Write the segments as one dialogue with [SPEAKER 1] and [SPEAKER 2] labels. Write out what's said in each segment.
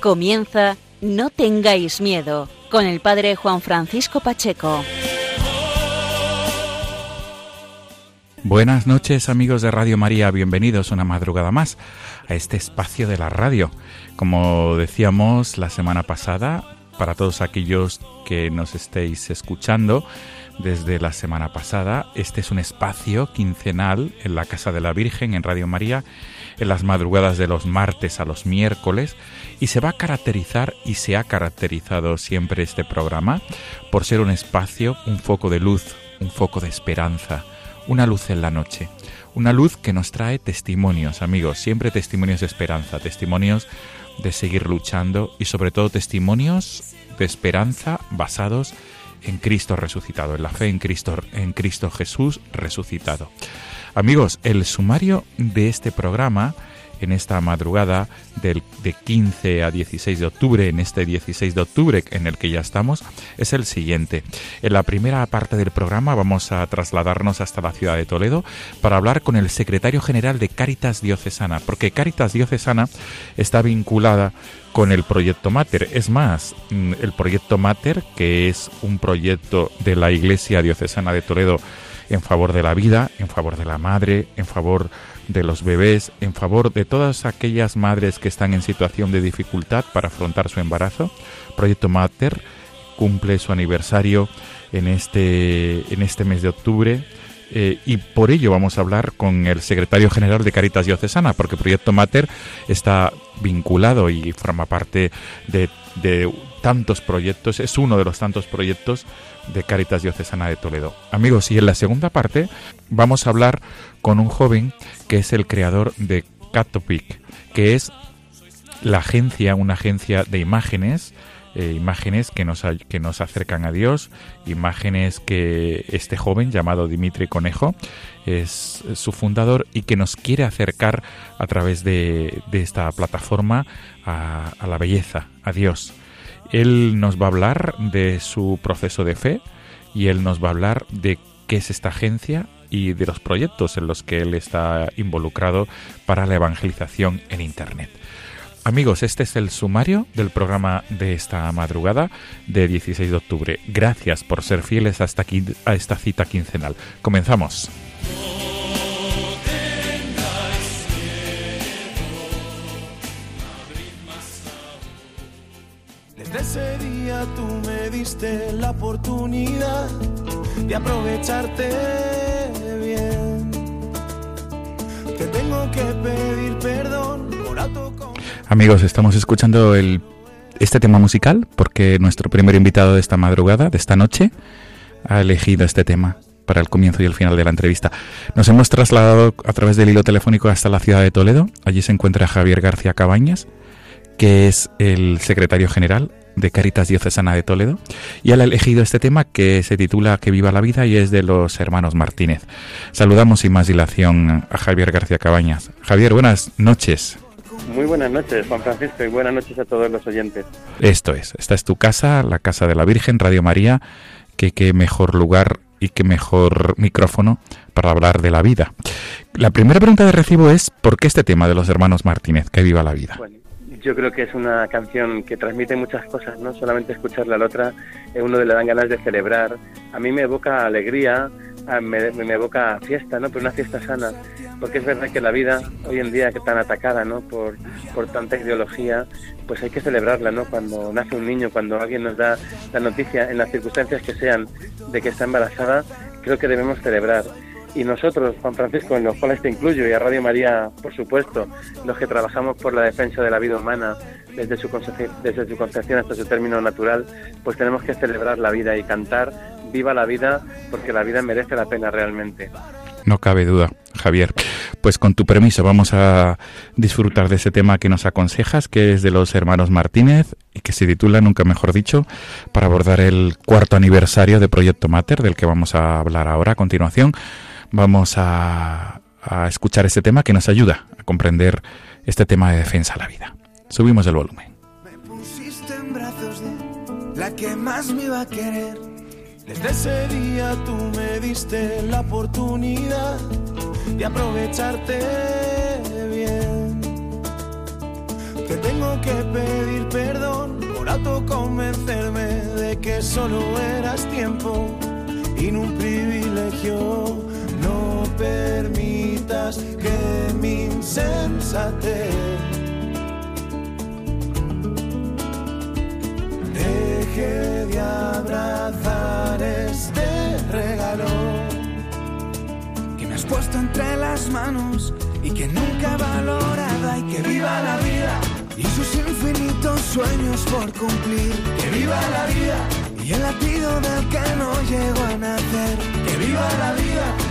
[SPEAKER 1] Comienza No tengáis miedo con el padre Juan Francisco Pacheco.
[SPEAKER 2] Buenas noches amigos de Radio María, bienvenidos una madrugada más a este espacio de la radio. Como decíamos la semana pasada, para todos aquellos que nos estéis escuchando desde la semana pasada, este es un espacio quincenal en la Casa de la Virgen en Radio María en las madrugadas de los martes a los miércoles y se va a caracterizar y se ha caracterizado siempre este programa por ser un espacio, un foco de luz, un foco de esperanza, una luz en la noche, una luz que nos trae testimonios, amigos, siempre testimonios de esperanza, testimonios de seguir luchando y sobre todo testimonios de esperanza basados en Cristo resucitado, en la fe en Cristo, en Cristo Jesús resucitado. Amigos, el sumario de este programa en esta madrugada del, de 15 a 16 de octubre, en este 16 de octubre en el que ya estamos, es el siguiente. En la primera parte del programa vamos a trasladarnos hasta la ciudad de Toledo para hablar con el secretario general de Cáritas Diocesana, porque Cáritas Diocesana está vinculada con el proyecto Mater. Es más, mm, el proyecto Mater, que es un proyecto de la Iglesia Diocesana de Toledo en favor de la vida, en favor de la madre, en favor de los bebés, en favor de todas aquellas madres que están en situación de dificultad para afrontar su embarazo. Proyecto Mater cumple su aniversario en este, en este mes de octubre. Eh, y por ello vamos a hablar con el secretario general de Caritas Diocesana, porque Proyecto Mater está vinculado y forma parte de, de tantos proyectos, es uno de los tantos proyectos de Caritas Diocesana de Toledo. Amigos, y en la segunda parte vamos a hablar con un joven que es el creador de Catopic, que es la agencia, una agencia de imágenes, eh, imágenes que nos, que nos acercan a Dios, imágenes que este joven llamado Dimitri Conejo es su fundador y que nos quiere acercar a través de, esta plataforma a, a la belleza, a Dios. Él nos va a hablar de su proceso de fe y él nos va a hablar de qué es esta agencia y de los proyectos en los que él está involucrado para la evangelización en Internet. Amigos, este es el sumario del programa de esta madrugada de 16 de octubre. Gracias por ser fieles hasta a esta cita quincenal. Comenzamos.
[SPEAKER 3] Ese día tú me diste la oportunidad de aprovecharte bien. Te tengo que pedir perdón por
[SPEAKER 2] Amigos, estamos escuchando el, este tema musical porque nuestro primer invitado de esta madrugada, de esta noche, ha elegido este tema para el comienzo y el final de la entrevista. Nos hemos trasladado a través del hilo telefónico hasta la ciudad de Toledo. Allí se encuentra Javier García Cabañas, que es el secretario general de Caritas Diocesana de Toledo, y él ha elegido este tema que se titula Que viva la vida y es de los hermanos Martínez. Saludamos sin más dilación a Javier García Cabañas. Javier, buenas noches.
[SPEAKER 4] Muy buenas noches, Juan Francisco, y buenas noches a todos los oyentes.
[SPEAKER 2] Esto es, esta es tu casa, la casa de la Virgen, Radio María, que qué mejor lugar y qué mejor micrófono para hablar de la vida. La primera pregunta de recibo es, ¿por qué este tema de los hermanos Martínez, que viva la vida?
[SPEAKER 4] Yo creo que es una canción que transmite muchas cosas, no solamente escucharla a la otra, eh, uno le dan ganas de celebrar. A mí me evoca alegría, me, me, evoca fiesta, ¿no? Pero una fiesta sana, porque es verdad que la vida hoy en día que tan atacada, ¿no? Por, por tanta ideología, pues hay que celebrarla, ¿no? Cuando nace un niño, cuando alguien nos da la noticia, en las circunstancias que sean, de que está embarazada, creo que debemos celebrar. Y nosotros, Juan Francisco, en los cuales te incluyo, y a Radio María, por supuesto, los que trabajamos por la defensa de la vida humana desde su, desde su concepción hasta su término natural, pues tenemos que celebrar la vida y cantar viva la vida porque la vida merece la pena realmente.
[SPEAKER 2] No cabe duda, Javier. Pues con tu permiso vamos a disfrutar de ese tema que nos aconsejas, que es de los hermanos Martínez y que se titula, nunca mejor dicho, para abordar el cuarto aniversario de Proyecto Mater, del que vamos a hablar ahora a continuación. Vamos a, a escuchar este tema que nos ayuda a comprender este tema de defensa a la vida. Subimos el volumen.
[SPEAKER 3] Me pusiste en brazos de la que más me iba a querer. Desde ese día tú me diste la oportunidad de aprovecharte bien. Te tengo que pedir perdón por autoconvencerme de que solo eras tiempo y no un privilegio. Permitas que mi insensatez deje de abrazar este regalo que me has puesto entre las manos y que nunca he valorado y que viva la vida y sus infinitos sueños por cumplir. Que viva la vida y el latido del que no llegó a nacer. Que viva la vida.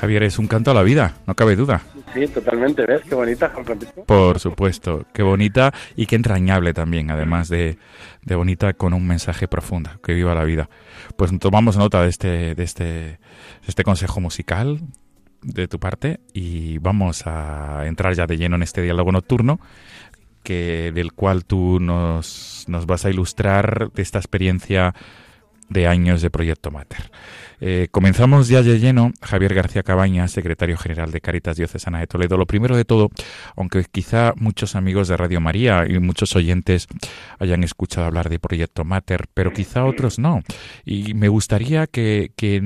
[SPEAKER 2] Javier, es un canto a la vida, no cabe duda.
[SPEAKER 4] Sí, totalmente, ¿ves? Qué bonita, Juan Francisco.
[SPEAKER 2] Por supuesto, qué bonita y qué entrañable también, además de, de bonita con un mensaje profundo, que viva la vida. Pues tomamos nota de este, de este, de este consejo musical de tu parte y vamos a entrar ya de lleno en este diálogo nocturno que del cual tú nos, nos vas a ilustrar de esta experiencia de años de Proyecto Mater. Eh, comenzamos ya de lleno. Javier García Cabañas, secretario general de Caritas Diocesana de Toledo. Lo primero de todo, aunque quizá muchos amigos de Radio María y muchos oyentes hayan escuchado hablar de Proyecto Mater, pero quizá otros no. Y me gustaría que, que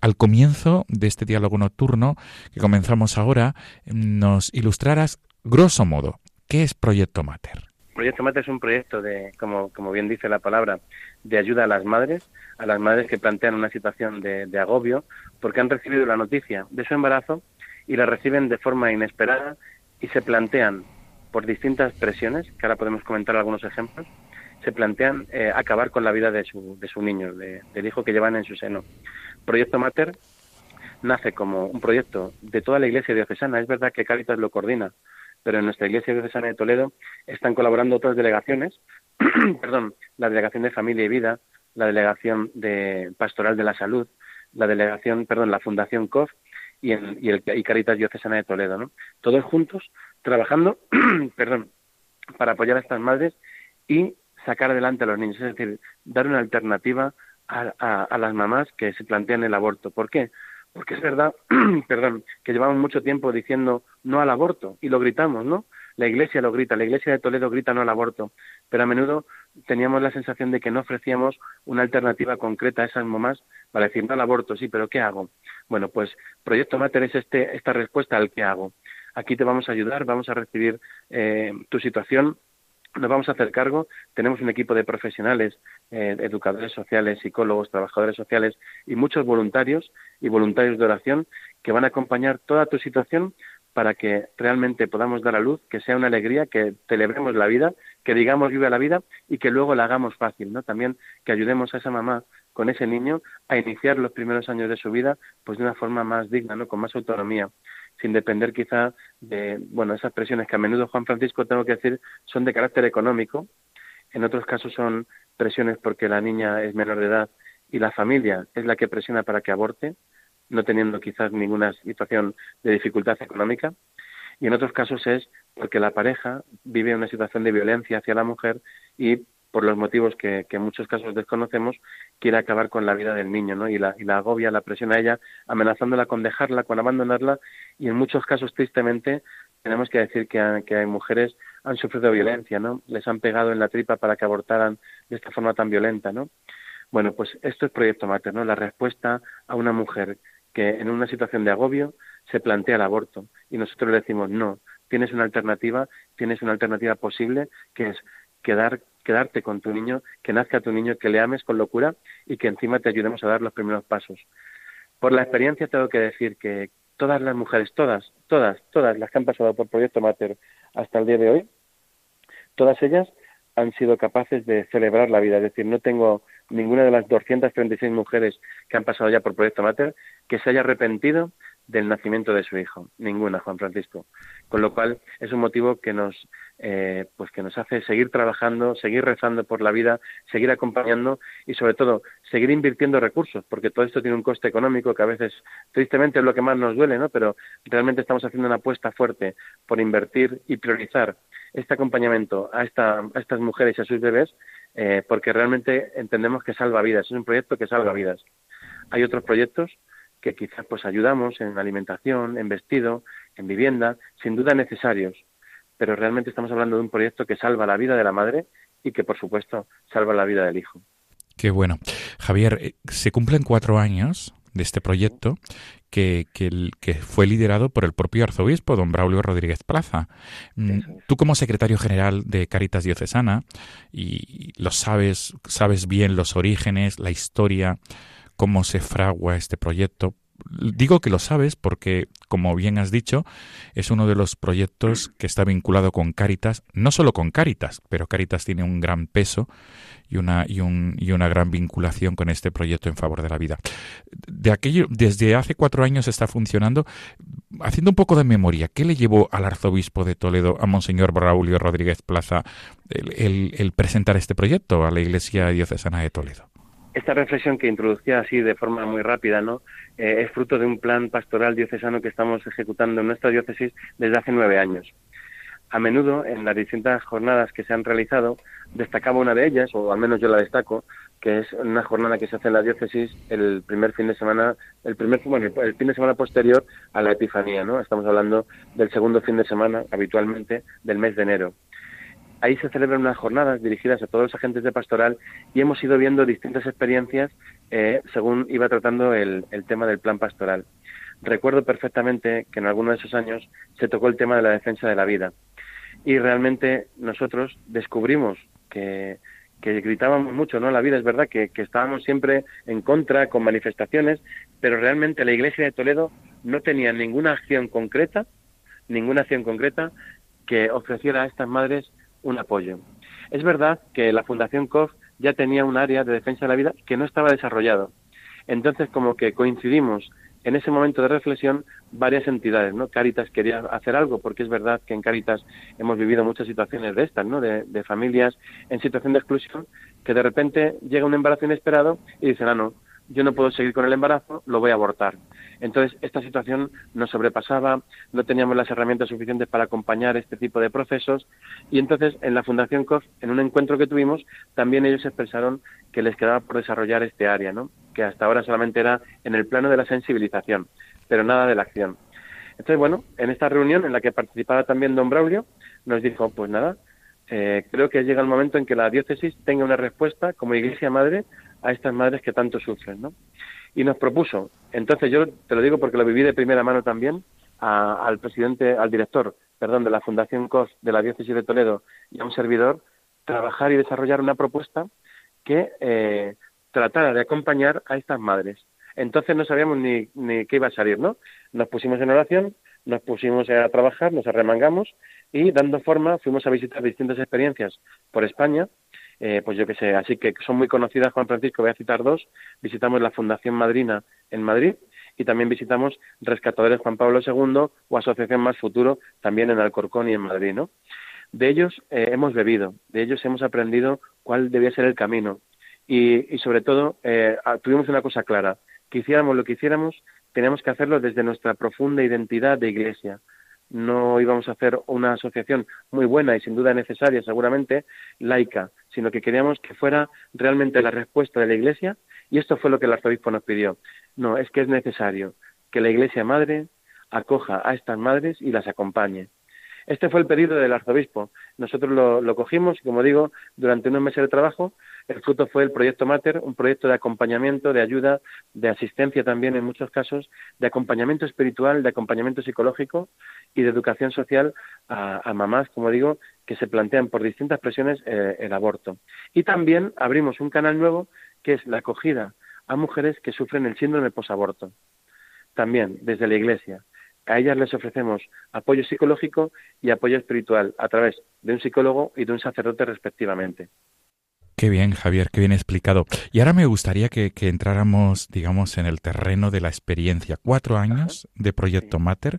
[SPEAKER 2] al comienzo de este diálogo nocturno que comenzamos ahora, nos ilustraras, grosso modo, ¿qué es Proyecto Mater?
[SPEAKER 4] Proyecto Mater es un proyecto de, como, como bien dice la palabra, de ayuda a las madres, a las madres que plantean una situación de, agobio porque han recibido la noticia de su embarazo y la reciben de forma inesperada y se plantean por distintas presiones, que ahora podemos comentar algunos ejemplos, se plantean eh, acabar con la vida de su, de su niño, de, del hijo que llevan en su seno. Proyecto Mater nace como un proyecto de toda la Iglesia diocesana. Es verdad que Cáritas lo coordina, pero en nuestra Iglesia Diocesana de Toledo están colaborando otras delegaciones, perdón, la Delegación de Familia y Vida, la Delegación de Pastoral de la Salud, la Delegación, perdón, la Fundación COF y, en, y, el, y Caritas Diocesana de Toledo, ¿no? Todos juntos trabajando, perdón, para apoyar a estas madres y sacar adelante a los niños, es decir, dar una alternativa a, a, a las mamás que se plantean el aborto. ¿Por qué? Porque es verdad, perdón, que llevamos mucho tiempo diciendo no al aborto y lo gritamos, ¿no? La Iglesia lo grita, la Iglesia de Toledo grita no al aborto, pero a menudo teníamos la sensación de que no ofrecíamos una alternativa concreta a esas mamás para decir no al aborto, sí, pero ¿qué hago? Bueno, pues Proyecto Mater es este, esta respuesta al ¿qué hago? Aquí te vamos a ayudar, vamos a recibir eh, tu situación, nos vamos a hacer cargo, tenemos un equipo de profesionales, eh, educadores sociales, psicólogos, trabajadores sociales y muchos voluntarios y voluntarios de oración que van a acompañar toda tu situación para que realmente podamos dar a luz, que sea una alegría, que celebremos la vida, que digamos viva la vida y que luego la hagamos fácil, ¿no? También que ayudemos a esa mamá con ese niño a iniciar los primeros años de su vida pues de una forma más digna, ¿no? Con más autonomía sin depender quizá de, bueno, esas presiones que a menudo Juan Francisco, tengo que decir, son de carácter económico, en otros casos son presiones porque la niña es menor de edad y la familia es la que presiona para que aborte, no teniendo quizás ninguna situación de dificultad económica, y en otros casos es porque la pareja vive una situación de violencia hacia la mujer y por los motivos que, en muchos casos desconocemos, quiere acabar con la vida del niño, ¿no? Y la, y la agobia, la presiona a ella, amenazándola con dejarla, con abandonarla, y en muchos casos, tristemente, tenemos que decir que, que hay mujeres han sufrido violencia, ¿no? Les han pegado en la tripa para que abortaran de esta forma tan violenta, ¿no? Bueno, pues esto es Proyecto Mater, ¿no? La respuesta a una mujer que en una situación de agobio se plantea el aborto y nosotros le decimos no, tienes una alternativa, tienes una alternativa posible que es quedar quedarte con tu niño, que nazca tu niño, que le ames con locura y que encima te ayudemos a dar los primeros pasos. Por la experiencia tengo que decir que todas las mujeres, todas, todas, todas las que han pasado por Proyecto Mater hasta el día de hoy, todas ellas han sido capaces de celebrar la vida. Es decir, no tengo ninguna de las 236 mujeres que han pasado ya por Proyecto Mater que se haya arrepentido del nacimiento de su hijo. Ninguna, Juan Francisco. Con lo cual es un motivo que nos, eh, pues que nos hace seguir trabajando, seguir rezando por la vida, seguir acompañando y sobre todo seguir invirtiendo recursos, porque todo esto tiene un coste económico que a veces tristemente es lo que más nos duele, ¿no? Pero realmente estamos haciendo una apuesta fuerte por invertir y priorizar este acompañamiento a, esta, a estas mujeres y a sus bebés, eh, porque realmente entendemos que salva vidas, es un proyecto que salva vidas. Hay otros proyectos que quizás pues ayudamos en alimentación, en vestido, en vivienda, sin duda necesarios, pero realmente estamos hablando de un proyecto que salva la vida de la madre y que por supuesto salva la vida del hijo.
[SPEAKER 2] Qué bueno. Javier, eh, se cumplen cuatro años de este proyecto que, que, fue liderado por el propio arzobispo, don Braulio Rodríguez Plaza. Mm, tú como secretario general de Caritas Diocesana, y lo sabes, sabes bien los orígenes, la historia, cómo se fragua este proyecto. Digo que lo sabes porque, como bien has dicho, es uno de los proyectos que está vinculado con Caritas, no solo con Caritas, pero Caritas tiene un gran peso y una, y, un, y una gran vinculación con este proyecto en favor de la vida. De aquello, desde hace cuatro años está funcionando. Haciendo un poco de memoria, ¿qué le llevó al arzobispo de Toledo, a Monseñor Braulio Rodríguez Plaza, el presentar este proyecto a la Iglesia Diocesana de Toledo?
[SPEAKER 4] Esta reflexión que introducía así de forma muy rápida, ¿no? Eh, es fruto de un plan pastoral diocesano que estamos ejecutando en nuestra diócesis desde hace nueve años. A menudo, en las distintas jornadas que se han realizado, destacaba una de ellas, o al menos yo la destaco, que es una jornada que se hace en la diócesis el primer fin de semana, el primer bueno, el fin de semana posterior a la Epifanía, ¿no? Estamos hablando del segundo fin de semana, habitualmente, del mes de enero. Ahí se celebran unas jornadas dirigidas a todos los agentes de pastoral y hemos ido viendo distintas experiencias eh, según iba tratando el, tema del plan pastoral. Recuerdo perfectamente que en alguno de esos años se tocó el tema de la defensa de la vida y realmente nosotros descubrimos que, gritábamos mucho, ¿no? La vida es verdad que, que, estábamos siempre en contra, con manifestaciones, pero realmente la Iglesia de Toledo no tenía ninguna acción concreta, ninguna acción concreta que ofreciera a estas madres un apoyo. Es verdad que la Fundación COF ya tenía un área de defensa de la vida que no estaba desarrollado. Entonces, como que coincidimos en ese momento de reflexión varias entidades, ¿no? Caritas quería hacer algo, porque es verdad que en Caritas hemos vivido muchas situaciones de estas, ¿no? De, de familias en situación de exclusión, que de repente llega un embarazo inesperado y dicen, ah, no, yo no puedo seguir con el embarazo, lo voy a abortar. Entonces, esta situación nos sobrepasaba, no teníamos las herramientas suficientes para acompañar este tipo de procesos y entonces en la Fundación COF, en un encuentro que tuvimos, también ellos expresaron que les quedaba por desarrollar este área, ¿no? que hasta ahora solamente era en el plano de la sensibilización, pero nada de la acción. Entonces, bueno, en esta reunión en la que participaba también don Braulio, nos dijo, pues nada, eh, creo que llega el momento en que la diócesis tenga una respuesta como Iglesia Madre a estas madres que tanto sufren, ¿no? Y nos propuso, entonces yo te lo digo porque lo viví de primera mano también, al presidente, al director, perdón, de la Fundación COS de la Diócesis de Toledo y a un servidor, trabajar y desarrollar una propuesta que eh, tratara de acompañar a estas madres. Entonces no sabíamos ni, ni qué iba a salir, ¿no? Nos pusimos en oración, nos pusimos a trabajar, nos arremangamos y dando forma fuimos a visitar distintas experiencias por España eh, pues yo qué sé, así que son muy conocidas, Juan Francisco, voy a citar dos, visitamos la Fundación Madrina en Madrid y también visitamos Rescatadores Juan Pablo II o Asociación Más Futuro también en Alcorcón y en Madrid, ¿no? De ellos eh, hemos bebido, de ellos hemos aprendido cuál debía ser el camino y, sobre todo eh, tuvimos una cosa clara, que hiciéramos lo que hiciéramos, teníamos que hacerlo desde nuestra profunda identidad de iglesia, no íbamos a hacer una asociación muy buena y sin duda necesaria, seguramente, laica, sino que queríamos que fuera realmente la respuesta de la Iglesia y esto fue lo que el arzobispo nos pidió. No, es que es necesario que la Iglesia Madre acoja a estas madres y las acompañe. Este fue el pedido del arzobispo. Nosotros lo, cogimos y, como digo, durante unos meses de trabajo, el fruto fue el proyecto Mater, un proyecto de acompañamiento, de ayuda, de asistencia también en muchos casos, de acompañamiento espiritual, de acompañamiento psicológico y de educación social a, mamás, como digo, que se plantean por distintas presiones eh, el aborto. Y también abrimos un canal nuevo que es la acogida a mujeres que sufren el síndrome posaborto. también desde la Iglesia. A ellas les ofrecemos apoyo psicológico y apoyo espiritual a través de un psicólogo y de un sacerdote respectivamente.
[SPEAKER 2] Qué bien, Javier, qué bien explicado. Y ahora me gustaría que, entráramos, digamos, en el terreno de la experiencia. Cuatro años de Proyecto Mater.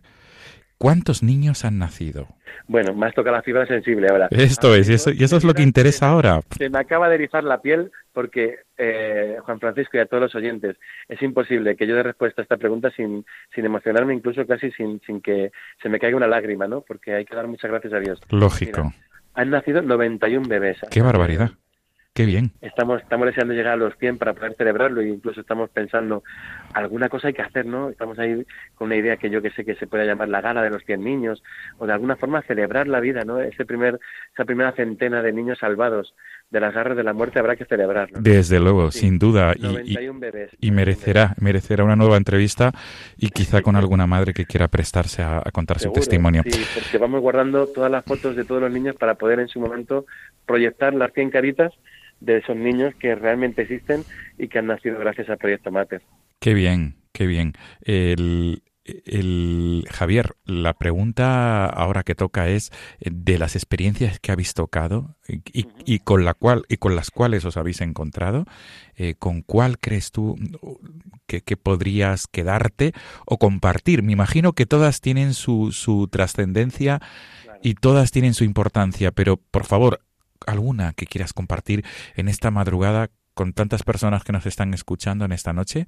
[SPEAKER 2] ¿Cuántos niños han nacido?
[SPEAKER 4] Bueno, más toca la fibra sensible ahora.
[SPEAKER 2] Esto es, y eso, y eso es lo que interesa ahora.
[SPEAKER 4] Se me acaba de erizar la piel porque, eh, Juan Francisco y a todos los oyentes, es imposible que yo dé respuesta a esta pregunta sin, sin emocionarme, incluso casi sin, sin que se me caiga una lágrima, ¿no? Porque hay que dar muchas gracias a Dios.
[SPEAKER 2] Lógico.
[SPEAKER 4] han nacido 91 bebés.
[SPEAKER 2] ¡Qué barbaridad! Qué bien.
[SPEAKER 4] Estamos, estamos deseando llegar a los 100 para poder celebrarlo e incluso estamos pensando, alguna cosa hay que hacer, ¿no? Estamos ahí con una idea que yo que sé que se puede llamar la gala de los 100 niños o de alguna forma celebrar la vida, ¿no? Ese primer, esa primera centena de niños salvados de las garras de la muerte habrá que celebrarlo.
[SPEAKER 2] Desde luego, sin duda. Y, y, merecerá, merecerá una nueva entrevista y quizá con alguna madre que quiera prestarse a, contar su testimonio.
[SPEAKER 4] Sí, porque vamos guardando todas las fotos de todos los niños para poder en su momento proyectar las 100 caritas de esos niños que realmente existen y que han nacido gracias al Proyecto Mater.
[SPEAKER 2] Qué bien, qué bien. El, el, Javier, la pregunta ahora que toca es eh, de las experiencias que habéis tocado y, y, con la cual y con las cuales os habéis encontrado, eh, ¿con cuál crees tú que, que, podrías quedarte o compartir? Me imagino que todas tienen su, su trascendencia y todas tienen su importancia, pero por favor, alguna que quieras compartir en esta madrugada con tantas personas que nos están escuchando en esta noche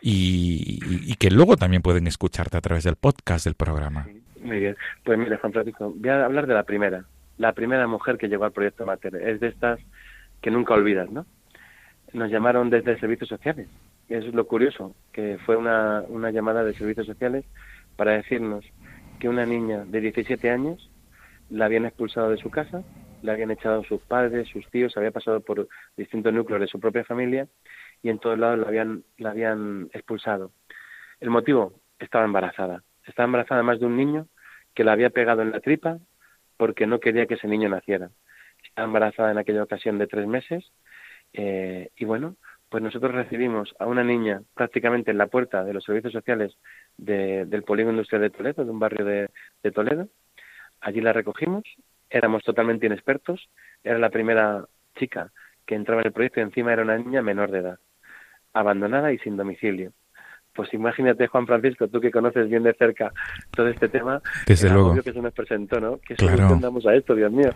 [SPEAKER 2] y, que luego también pueden escucharte a través del podcast del programa.
[SPEAKER 4] Muy bien. Pues mire, Juan Francisco, voy a hablar de la primera. La primera mujer que llegó al proyecto Mater. Es de estas que nunca olvidas, ¿no? Nos llamaron desde servicios sociales. Eso es lo curioso, que fue una, una llamada de servicios sociales para decirnos que una niña de 17 años la habían expulsado de su casa le habían echado sus padres, sus tíos, había pasado por distintos núcleos de su propia familia y en todos lados la habían, la habían expulsado. El motivo, estaba embarazada. Estaba embarazada más de un niño que la había pegado en la tripa porque no quería que ese niño naciera. Estaba embarazada en aquella ocasión de tres meses eh, y bueno, pues nosotros recibimos a una niña prácticamente en la puerta de los servicios sociales del Polígono Industrial de Toledo, de un barrio de Toledo. Allí la recogimos éramos totalmente inexpertos, era la primera chica que entraba en el proyecto y encima era una niña menor de edad, abandonada y sin domicilio. Pues imagínate, Juan Francisco, tú que conoces bien de cerca todo este tema,
[SPEAKER 2] Desde luego.
[SPEAKER 4] que se nos presentó, ¿no? Que claro. a esto, Dios mío.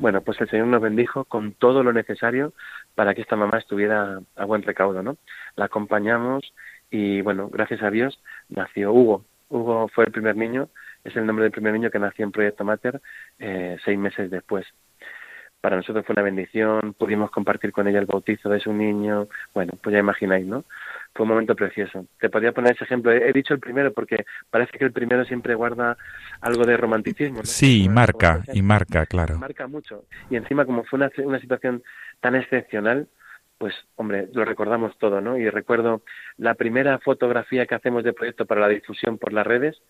[SPEAKER 4] Bueno, pues el Señor nos bendijo con todo lo necesario para que esta mamá estuviera a buen recaudo, ¿no? La acompañamos y, bueno, gracias a Dios nació Hugo. Hugo fue el primer niño es el nombre del primer niño que nació en Proyecto Mater eh, seis meses después. Para nosotros fue una bendición, pudimos compartir con ella el bautizo de su niño, bueno, pues ya imagináis, ¿no? Fue un momento precioso. Te podría poner ese ejemplo. He, dicho el primero porque parece que el primero siempre guarda algo de romanticismo.
[SPEAKER 2] Sí, y marca, y marca, claro.
[SPEAKER 4] Marca mucho. Y encima, como fue una, una situación tan excepcional, pues hombre, lo recordamos todo, ¿no? Y recuerdo la primera fotografía que hacemos de proyecto para la difusión por las redes,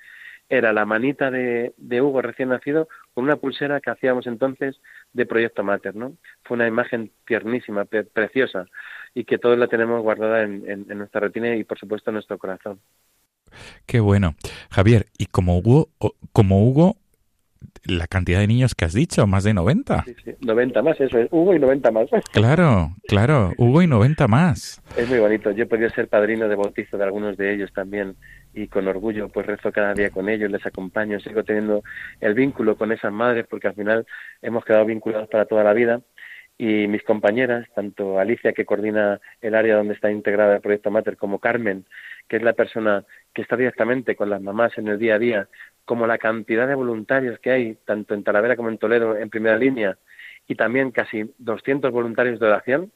[SPEAKER 4] era la manita de, Hugo recién nacido con una pulsera que hacíamos entonces de Proyecto Mater, ¿no? Fue una imagen tiernísima, preciosa, y que todos la tenemos guardada en, nuestra retina y, por supuesto, en nuestro corazón.
[SPEAKER 2] Qué bueno. Javier, y como Hugo, como Hugo, la cantidad de niños que has dicho, más de 90.
[SPEAKER 4] Sí, sí, 90 más, eso es, Hugo y 90 más.
[SPEAKER 2] Claro, claro, Hugo y 90 más.
[SPEAKER 4] Es muy bonito, yo he podido ser padrino de bautizo de algunos de ellos también y con orgullo pues rezo cada día con ellos, les acompaño, sigo teniendo el vínculo con esas madres porque al final hemos quedado vinculados para toda la vida. Y mis compañeras, tanto Alicia que coordina el área donde está integrada el proyecto Mater como Carmen, que es la persona que está directamente con las mamás en el día a día, como la cantidad de voluntarios que hay tanto en Talavera como en Toledo en primera línea y también casi 200 voluntarios de oración,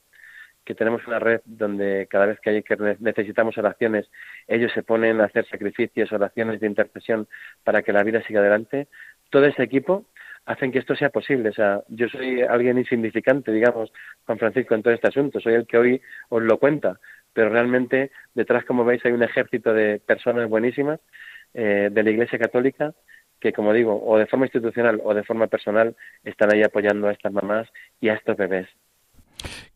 [SPEAKER 4] que tenemos una red donde cada vez que, hay que necesitamos oraciones, ellos se ponen a hacer sacrificios, oraciones de intercesión para que la vida siga adelante. Todo ese equipo hacen que esto sea posible. O sea, yo soy alguien insignificante, digamos, Juan Francisco, en todo este asunto. Soy el que hoy os lo cuenta, pero realmente detrás, como veis, hay un ejército de personas buenísimas eh, de la Iglesia Católica que, como digo, o de forma institucional o de forma personal, están ahí apoyando a estas mamás y a estos bebés.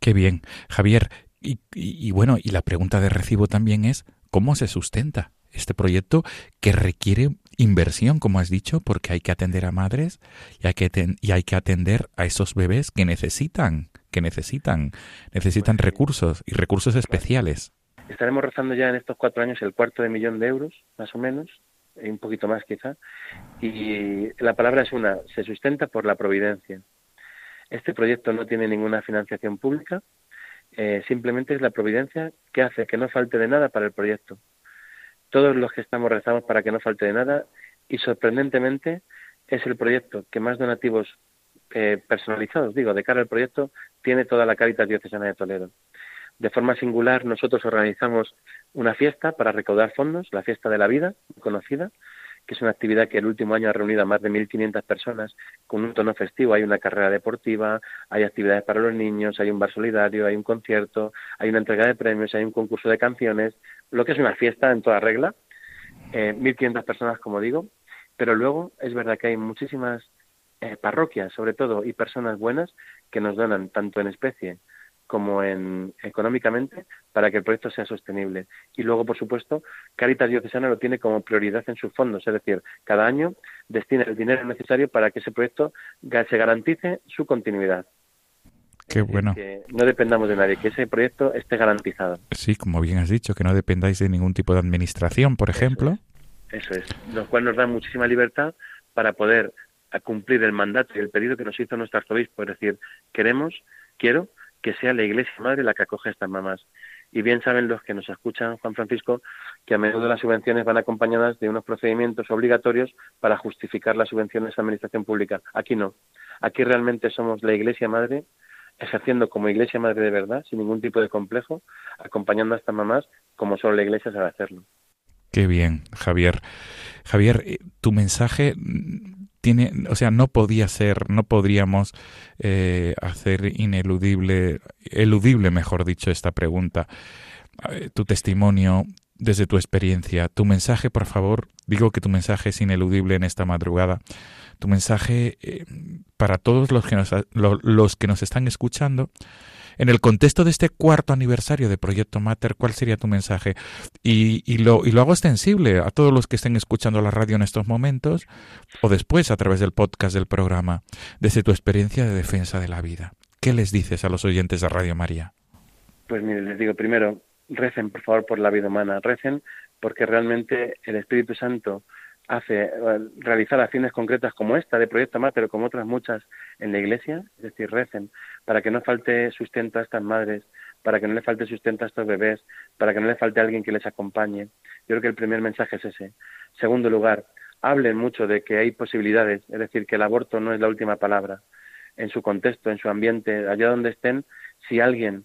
[SPEAKER 2] Qué bien. Javier, y, bueno, y la pregunta de recibo también es, ¿cómo se sustenta este proyecto que requiere inversión, como has dicho, porque hay que atender a madres y hay que, y hay que atender a esos bebés que necesitan, que necesitan, necesitan pues recursos y recursos especiales.
[SPEAKER 4] Estaremos rozando ya en estos cuatro años el cuarto de millón de euros, más o menos, un poquito más quizá, y la palabra es una, se sustenta por la providencia. Este proyecto no tiene ninguna financiación pública, eh, simplemente es la providencia que hace que no falte de nada para el proyecto todos los que estamos rezamos para que no falte de nada y sorprendentemente es el proyecto que más donativos eh, personalizados, digo, de cara al proyecto, tiene toda la Caritas Diocesana de Toledo. De forma singular, nosotros organizamos una fiesta para recaudar fondos, la Fiesta de la Vida, conocida, que es una actividad que el último año ha reunido a más de 1.500 personas con un tono festivo. Hay una carrera deportiva, hay actividades para los niños, hay un bar solidario, hay un concierto, hay una entrega de premios, hay un concurso de canciones, lo que es una fiesta en toda regla. Eh, 1.500 personas, como digo, pero luego es verdad que hay muchísimas eh, parroquias, sobre todo, y personas buenas que nos donan tanto en especie como en económicamente para que el proyecto sea sostenible. Y luego, por supuesto, Caritas Diocesana lo tiene como prioridad en sus fondos, es decir, cada año destina el dinero necesario para que ese proyecto se garantice su continuidad.
[SPEAKER 2] Qué bueno.
[SPEAKER 4] Que no dependamos de nadie, que ese proyecto esté garantizado.
[SPEAKER 2] Sí, como bien has dicho, que no dependáis de ningún tipo de administración, por ejemplo.
[SPEAKER 4] Eso es, lo cual nos da muchísima libertad para poder cumplir el mandato y el pedido que nos hizo nuestro arzobispo, es decir, queremos, quiero que sea la Iglesia Madre la que acoge a estas mamás. Y bien saben los que nos escuchan, Juan Francisco, que a menudo las subvenciones van acompañadas de unos procedimientos obligatorios para justificar las subvenciones a la Administración Pública. Aquí no. Aquí realmente somos la Iglesia Madre, ejerciendo como Iglesia Madre de verdad, sin ningún tipo de complejo, acompañando a estas mamás como solo la Iglesia sabe hacerlo.
[SPEAKER 2] Qué bien, Javier. Javier, eh, tu mensaje tiene, o sea, no podía ser, no podríamos eh, hacer ineludible, eludible, mejor dicho, esta pregunta. Eh, tu testimonio, desde tu experiencia, tu mensaje, por favor, digo que tu mensaje es ineludible en esta madrugada. Tu mensaje eh, para todos los que nos, los que nos están escuchando, en el contexto de este cuarto aniversario de Proyecto Mater, ¿cuál sería tu mensaje? Y, y, lo, y lo hago extensible a todos los que estén escuchando la radio en estos momentos o después a través del podcast del programa, desde tu experiencia de defensa de la vida. ¿Qué les dices a los oyentes de Radio María?
[SPEAKER 4] Pues mire, les digo primero, recen por favor por la vida humana, recen porque realmente el Espíritu Santo hace eh, realizar acciones concretas como esta de Proyecto Mater, como otras muchas en la Iglesia, es decir, recen para que no falte sustento a estas madres, para que no le falte sustento a estos bebés, para que no le falte alguien que les acompañe. Yo creo que el primer mensaje es ese. Segundo lugar, hablen mucho de que hay posibilidades, es decir, que el aborto no es la última palabra. En su contexto, en su ambiente, allá donde estén, si alguien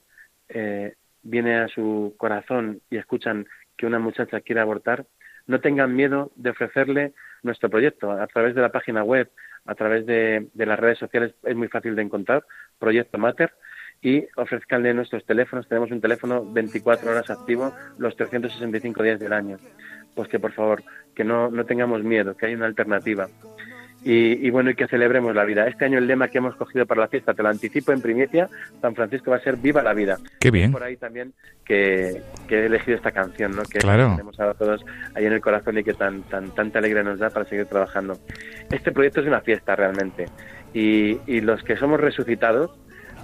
[SPEAKER 4] eh, viene a su corazón y escuchan que una muchacha quiere abortar, no tengan miedo de ofrecerle nuestro proyecto a través de la página web, a través de, las redes sociales, es muy fácil de encontrar, Proyecto Mater, y ofrezcanle nuestros teléfonos. Tenemos un teléfono 24 horas activo los 365 días del año. Pues que por favor, que no, no tengamos miedo, que hay una alternativa. Y, bueno, y que celebremos la vida. Este año el lema que hemos cogido para la fiesta, te lo anticipo en primicia, San Francisco va a ser Viva la Vida.
[SPEAKER 2] Qué bien.
[SPEAKER 4] Por ahí también que, he elegido esta canción, ¿no? Que tenemos a todos ahí en el corazón y que tan, tan, tanta alegría nos da para seguir trabajando. Este proyecto es una fiesta realmente. Y, y los que somos resucitados,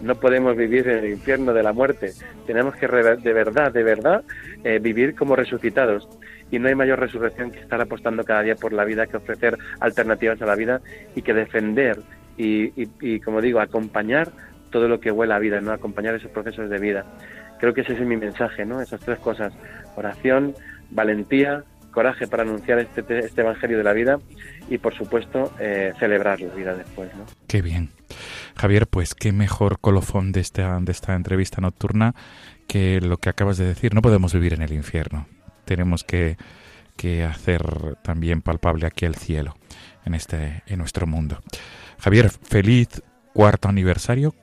[SPEAKER 4] no podemos vivir en el infierno de la muerte. Tenemos que de verdad, de verdad, eh, vivir como resucitados y no hay mayor resurrección que estar apostando cada día por la vida, que ofrecer alternativas a la vida y que defender y, como digo, acompañar todo lo que huele a vida, no acompañar esos procesos de vida. Creo que ese es mi mensaje, ¿no? Esas tres cosas: oración, valentía, coraje para anunciar este, este evangelio de la vida y, por supuesto, eh, celebrar la vida después.
[SPEAKER 2] Qué bien. Javier, pues qué mejor colofón de esta, de esta entrevista nocturna que lo que acabas de decir. No podemos vivir en el infierno tenemos que, hacer también palpable aquí el cielo en este en nuestro mundo. Javier, feliz cuarto aniversario,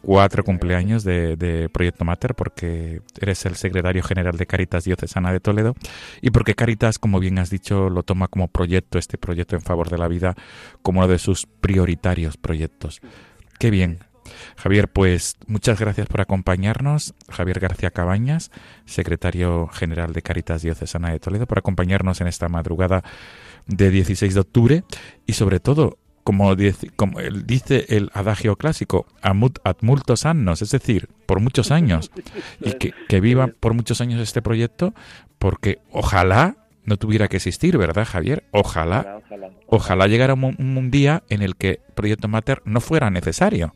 [SPEAKER 2] cuatro cumpleaños de, Proyecto Mater, porque eres el secretario general de Caritas Diocesana de Toledo y porque Caritas, como bien has dicho, lo toma como proyecto, este proyecto en favor de la vida, como uno de sus prioritarios proyectos. Qué bien. Javier, pues muchas gracias por acompañarnos. Javier García Cabañas, secretario general de Caritas Diocesana de Toledo, por acompañarnos en esta madrugada de 16 de octubre y sobre todo como dice, como dice el adagio clásico, amut ad multos annos, es decir, por muchos años, y que, que viva por muchos años este proyecto, porque ojalá no tuviera que existir, ¿verdad, Javier? Ojalá, ojalá, llegara un, día en el que Proyecto Mater no fuera necesario.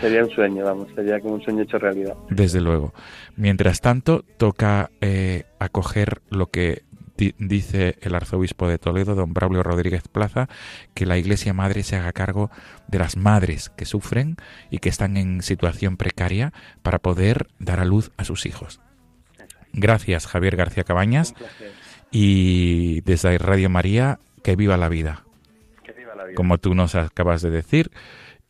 [SPEAKER 4] Sería un sueño, vamos, sería como un sueño hecho realidad.
[SPEAKER 2] Desde luego. Mientras tanto, toca eh, acoger lo que dice el arzobispo de Toledo, don Braulio Rodríguez Plaza, que la Iglesia Madre se haga cargo de las madres que sufren y que están en situación precaria para poder dar a luz a sus hijos. Gracias, Javier García Cabañas. Y desde Radio María, que viva la vida. Que viva la vida. Como tú nos acabas de decir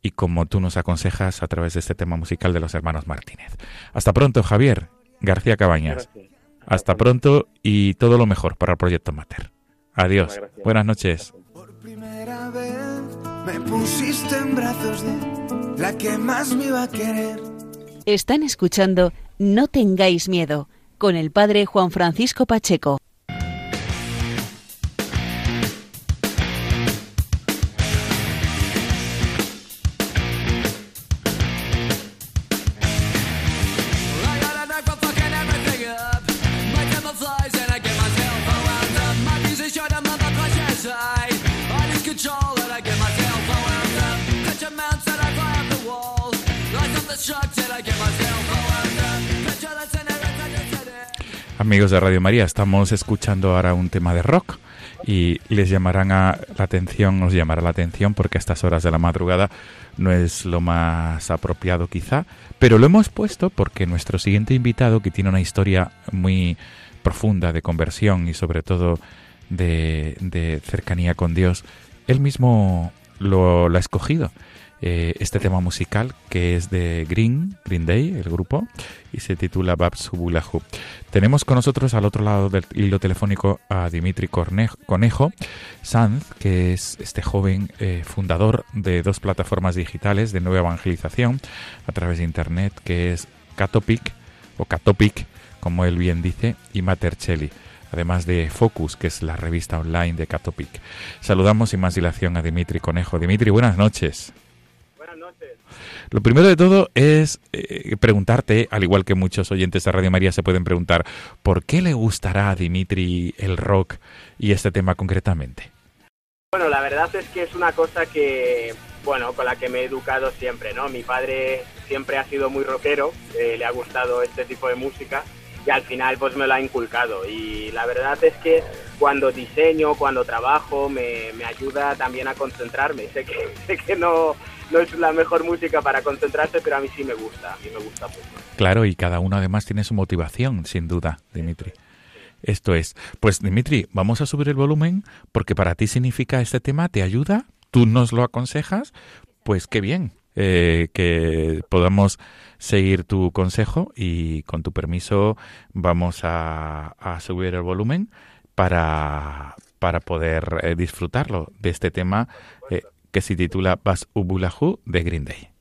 [SPEAKER 2] y como tú nos aconsejas a través de este tema musical de los hermanos Martínez. Hasta pronto, Javier García Cabañas. Hasta pronto y todo lo mejor para el proyecto Mater. Adiós. Buenas noches. Por primera vez me pusiste en brazos
[SPEAKER 1] de la que más me iba a querer. Están escuchando No tengáis miedo con el padre Juan Francisco Pacheco.
[SPEAKER 2] Amigos de Radio María, estamos escuchando ahora un tema de rock y les llamarán a la atención, nos llamará la atención porque a estas horas de la madrugada no es lo más apropiado quizá, pero lo hemos puesto porque nuestro siguiente invitado, que tiene una historia muy profunda de conversión y sobre todo de, cercanía con Dios, él mismo lo, lo ha escogido. Eh, este tema musical que es de Green, Green Day, el grupo, y se titula Babsubulahu. Tenemos con nosotros al otro lado del hilo telefónico a Dimitri Conejo Sanz, que es este joven eh, fundador de dos plataformas digitales de nueva evangelización a través de Internet, que es Catopic, o Catopic, como él bien dice, y Matercelli además de Focus, que es la revista online de Catopic. Saludamos sin más dilación a Dimitri Conejo. Dimitri, buenas noches. Lo primero de todo es eh, preguntarte, al igual que muchos oyentes de Radio María se pueden preguntar, ¿por qué le gustará a Dimitri el rock y este tema concretamente?
[SPEAKER 5] Bueno, la verdad es que es una cosa que, bueno, con la que me he educado siempre, ¿no? Mi padre siempre ha sido muy rockero, eh, le ha gustado este tipo de música y al final pues me lo ha inculcado y la verdad es que cuando diseño, cuando trabajo me, me ayuda también a concentrarme. Sé que, sé que no, no es la mejor música para concentrarse, pero a mí sí me gusta, a mí me gusta mucho.
[SPEAKER 2] Claro, y cada uno además tiene su motivación, sin duda, Dimitri. Esto es. Pues Dimitri, vamos a subir el volumen porque para ti significa este tema, te ayuda, tú nos lo aconsejas, pues qué bien eh, que podamos seguir tu consejo y con tu permiso vamos a, subir el volumen para, para poder eh, disfrutarlo de este tema eh, que se titula Bas Ubulahu de Green Day.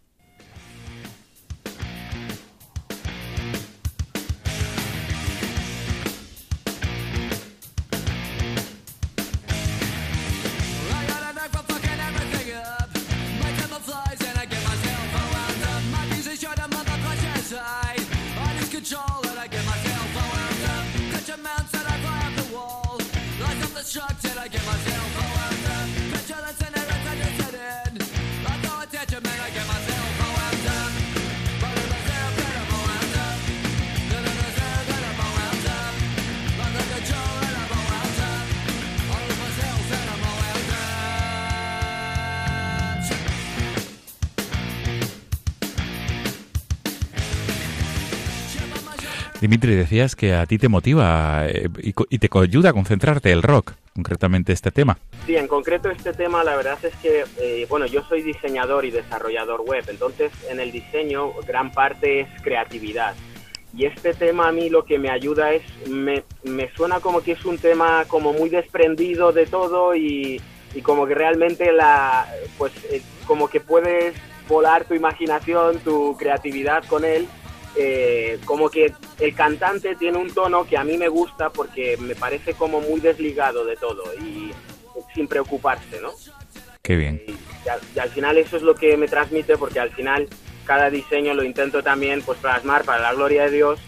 [SPEAKER 2] Dimitri, decías que a ti te motiva eh, y, te ayuda a concentrarte el rock, concretamente este tema.
[SPEAKER 5] Sí, en concreto este tema, la verdad es que, eh, bueno, yo soy diseñador y desarrollador web, entonces en el diseño gran parte es creatividad. Y este tema a mí lo que me ayuda es, me, me suena como que es un tema como muy desprendido de todo y, y como que realmente la, pues, eh, como que puedes volar tu imaginación, tu creatividad con él. Eh, como que el cantante tiene un tono que a mí me gusta porque me parece como muy desligado de todo y sin preocuparse, ¿no?
[SPEAKER 2] Qué bien.
[SPEAKER 5] Y, al final eso es lo que me transmite porque al final cada diseño lo intento también pues plasmar para la gloria de Dios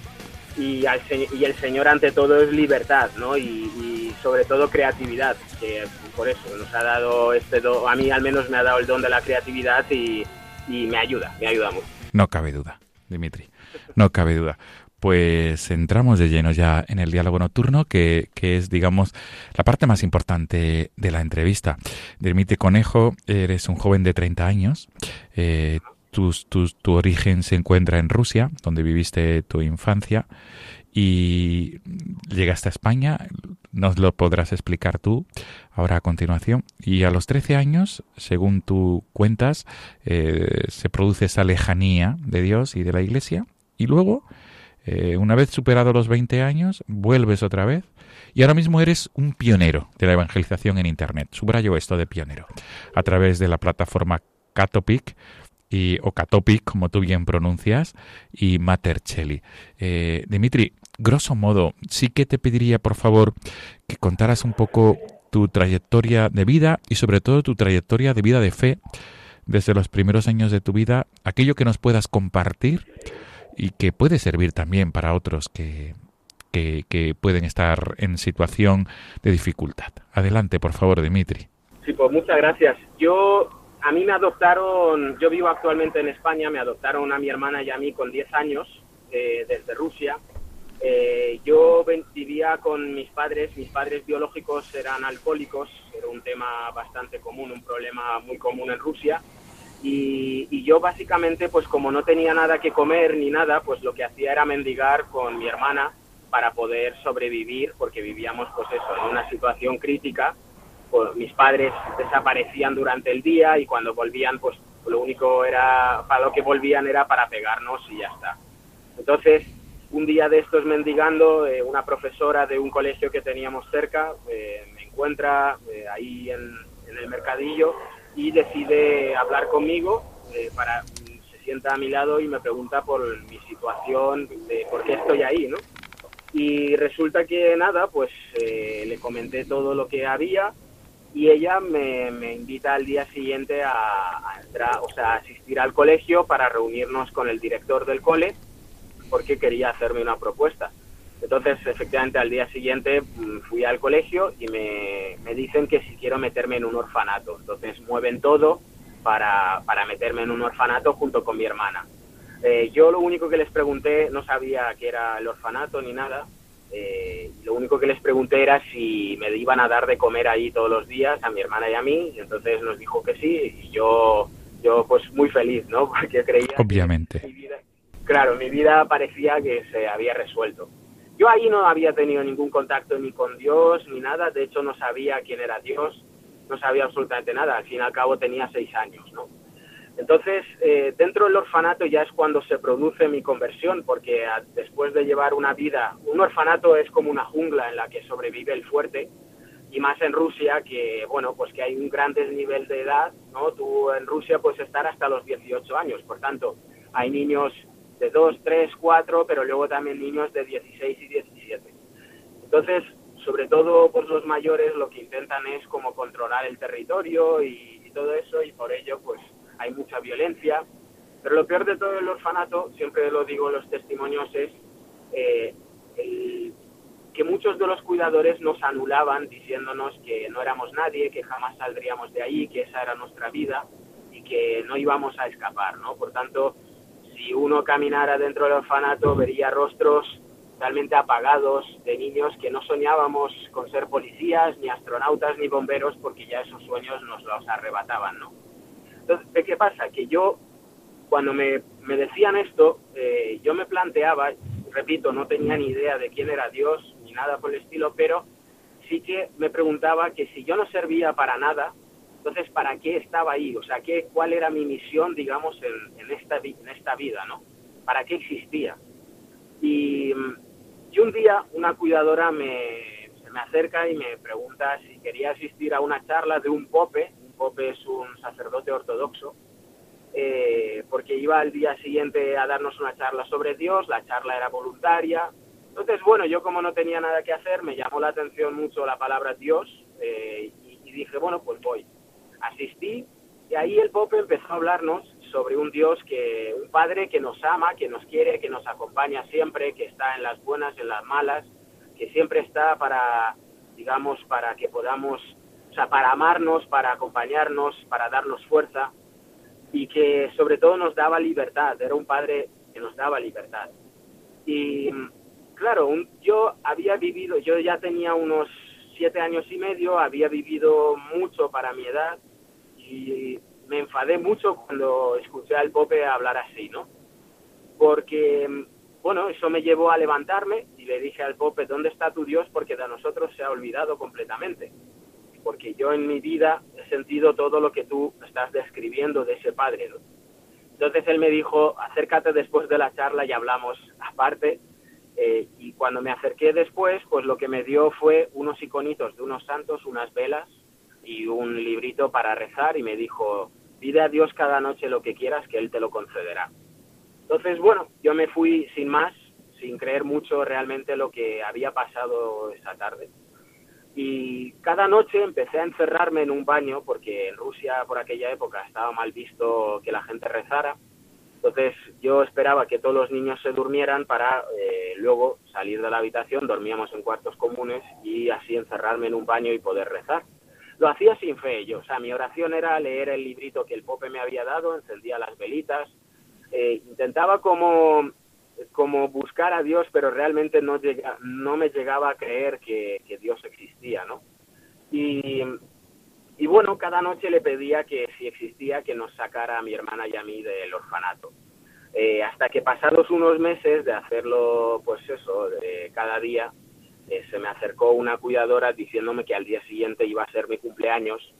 [SPEAKER 5] y, y el Señor ante todo es libertad, ¿no? Y, sobre todo creatividad, que por eso nos ha dado este do, a mí al menos me ha dado el don de la creatividad y, y me ayuda, me ayuda mucho.
[SPEAKER 2] No cabe duda, Dimitri, no cabe duda pues entramos de lleno ya en el diálogo nocturno, que, es, digamos, la parte más importante de la entrevista. Dimitri Conejo, eres un joven de 30 años. Eh, tu, tu, origen se encuentra en Rusia, donde viviste tu infancia, y llegaste a España, nos lo podrás explicar tú ahora a continuación. Y a los 13 años, según tú cuentas, eh, se produce esa lejanía de Dios y de la Iglesia, y luego eh, una vez superado los 20 años, vuelves otra vez y ahora mismo eres un pionero de la evangelización en Internet. Subrayo esto de pionero. A través de la plataforma Catopic y, o Catopic, como tú bien pronuncias, y Matercelli. Eh, Dimitri, grosso modo, sí que te pediría, por favor, que contaras un poco tu trayectoria de vida y sobre todo tu trayectoria de vida de fe desde los primeros años de tu vida, aquello que nos puedas compartir y que puede servir también para otros que, que, pueden estar en situación de dificultad. Adelante, por favor, Dimitri.
[SPEAKER 5] Sí, pues muchas gracias. Yo, a mí me adoptaron, yo vivo actualmente en España, me adoptaron a mi hermana y a mí con 10 años eh, desde Rusia. Eh, yo vivía con mis padres, mis padres biológicos eran alcohólicos, era un tema bastante común, un problema muy común en Rusia. Y, yo básicamente, pues como no tenía nada que comer ni nada, pues lo que hacía era mendigar con mi hermana para poder sobrevivir, porque vivíamos pues eso, en una situación crítica. Pues, mis padres desaparecían durante el día y cuando volvían, pues lo único era, para lo que volvían era para pegarnos y ya está. Entonces, un día de estos mendigando, eh, una profesora de un colegio que teníamos cerca eh, me encuentra eh, ahí en, en el mercadillo y decide hablar conmigo eh, para se sienta a mi lado y me pregunta por mi situación, de por qué estoy ahí, ¿no? Y resulta que nada, pues eh, le comenté todo lo que había y ella me, me invita al día siguiente a, a, entrar, o sea, a asistir al colegio para reunirnos con el director del cole porque quería hacerme una propuesta. Entonces, efectivamente, al día siguiente mm, fui al colegio y me, dicen que si quiero meterme en un orfanato. Entonces, mueven todo para, para meterme en un orfanato junto con mi hermana. Eh, yo lo único que les pregunté, no sabía que era el orfanato ni nada, eh, lo único que les pregunté era si me iban a dar de comer ahí todos los días a mi hermana y a mí, y entonces nos dijo que sí, y yo, yo pues muy feliz, ¿no? Porque creía
[SPEAKER 2] Obviamente.
[SPEAKER 5] mi vida, claro, mi vida parecía que se había resuelto. Yo ahí no había tenido ningún contacto ni con Dios ni nada, de hecho no sabía quién era Dios, no sabía absolutamente nada, al fin y al cabo tenía seis años, ¿no? Entonces, eh, dentro del orfanato ya es cuando se produce mi conversión, porque después de llevar una vida, un orfanato es como una jungla en la que sobrevive el fuerte, y más en Rusia, que bueno, pues que hay un gran desnivel de edad, ¿no? Tú en Rusia puedes estar hasta los 18 años, por tanto, hay niños de 2, 3, 4, pero luego también niños de 16 y 17. Entonces, todo por los mayores lo que intentan es como controlar el territorio y, todo eso y por ello pues hay mucha violencia. Pero lo peor de todo el orfanato, siempre lo digo en los testimonios, es eh, que muchos de los cuidadores nos anulaban diciéndonos que no éramos nadie, que jamás saldríamos de ahí, que esa era nuestra vida y que no íbamos a escapar, ¿no? Por tanto, si uno caminara dentro del orfanato vería rostros realmente apagados de niños que no soñábamos con ser policías, ni astronautas, ni bomberos, porque ya esos sueños nos los arrebataban, ¿no? Entonces, ¿qué pasa? Que yo, cuando me, me decían esto, eh, yo me planteaba, repito, no tenía ni idea de quién era Dios, ni nada por el estilo, pero sí que me preguntaba que si yo no servía para nada, entonces, ¿para qué estaba ahí? O sea, ¿qué, ¿cuál era mi misión, digamos, en, esta, en esta vida, ¿no? ¿Para qué existía? Y, y un día una cuidadora me, se me acerca y me pregunta si quería asistir a una charla de un pope. Un pope es un sacerdote ortodoxo eh, porque iba al día siguiente a darnos una charla sobre Dios, la charla era voluntaria. Entonces, bueno, yo como no tenía nada que hacer, me llamó la atención mucho la palabra Dios eh, y, y, dije, bueno, pues voy. Asistí y ahí el Pope empezó a hablarnos sobre un Dios que, un Padre que nos ama, que nos quiere, que nos acompaña siempre, que está en las buenas, en las malas, que siempre está para, digamos, para que podamos, o sea, para amarnos, para acompañarnos, para darnos fuerza y que sobre todo nos daba libertad, era un padre que nos daba libertad. Y claro, yo había vivido, yo ya tenía unos siete años y medio, había vivido mucho para mi edad y enfadé mucho cuando escuché al Pope hablar así, ¿no? Porque, bueno, eso me llevó a levantarme y le dije al Pope, ¿dónde está tu Dios? Porque de nosotros se ha olvidado completamente porque yo en mi vida he sentido todo lo que tú estás describiendo de ese padre. Entonces él me dijo, acércate después de la charla y hablamos aparte. Eh, y cuando me acerqué después, pues lo que me dio fue unos iconitos de unos santos, unas velas y un librito para rezar y me dijo, pide a Dios cada noche lo que quieras que Él te lo concederá. Entonces, bueno, yo me fui sin más, sin creer mucho realmente lo que había pasado esa tarde y cada noche empecé a encerrarme en un baño porque en Rusia por aquella época estaba mal visto que la gente rezara. Entonces yo esperaba que todos los niños se durmieran para eh, luego salir de la habitación, dormíamos en cuartos comunes y así encerrarme en un baño y poder rezar. Lo hacía sin fe yo, o sea, mi oración era leer el librito que el Pope me había dado, encendía las velitas, eh, intentaba como como buscar a Dios, pero realmente no, llega, no me llegaba a creer que, Dios existía, ¿no? Y, y, bueno, cada noche le pedía que si existía, que nos sacara a mi hermana y a mí del orfanato. Eh, hasta que pasados unos meses de hacerlo, pues eso, de cada día, eh, se me acercó una cuidadora diciéndome que al día siguiente iba a ser mi cumpleaños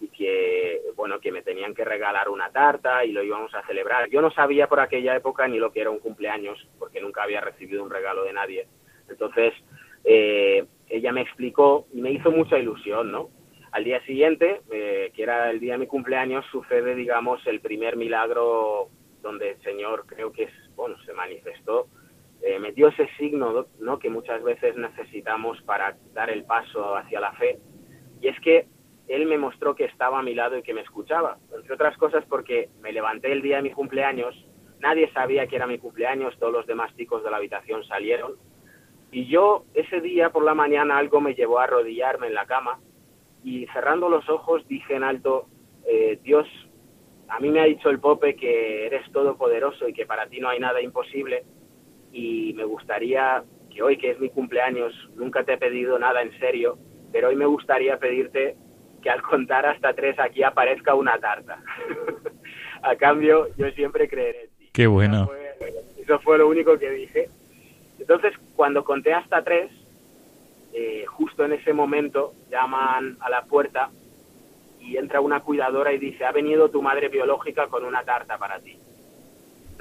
[SPEAKER 5] y que, bueno, que me tenían que regalar una tarta y lo íbamos a celebrar. Yo no sabía por aquella época ni lo que era un cumpleaños, porque nunca había recibido un regalo de nadie. Entonces, eh, ella me explicó y me hizo mucha ilusión, ¿no? Al día siguiente, eh, que era el día de mi cumpleaños, sucede, digamos, el primer milagro donde el Señor creo que es, bueno, se manifestó, eh, metió ese signo, ¿no? Que muchas veces necesitamos para dar el paso hacia la fe. Y es que él me mostró que estaba a mi lado y que me escuchaba. Entre otras cosas porque me levanté el día de mi cumpleaños, nadie sabía que era mi cumpleaños, todos los demás chicos de la habitación salieron. Y yo ese día por la mañana algo me llevó a arrodillarme en la cama y cerrando los ojos dije en alto, eh, Dios, a mí me ha dicho el Pope que eres todopoderoso y que para ti no hay nada imposible y me gustaría que hoy que es mi cumpleaños nunca te he pedido nada en serio, pero hoy me gustaría pedirte que al contar hasta tres aquí aparezca una tarta. a cambio, yo siempre creeré en ti.
[SPEAKER 2] Qué bueno.
[SPEAKER 5] Eso fue, lo único que dije. Entonces, cuando conté hasta tres, eh, justo en ese momento llaman a la puerta y entra una cuidadora y dice, ha venido tu madre biológica con una tarta para ti.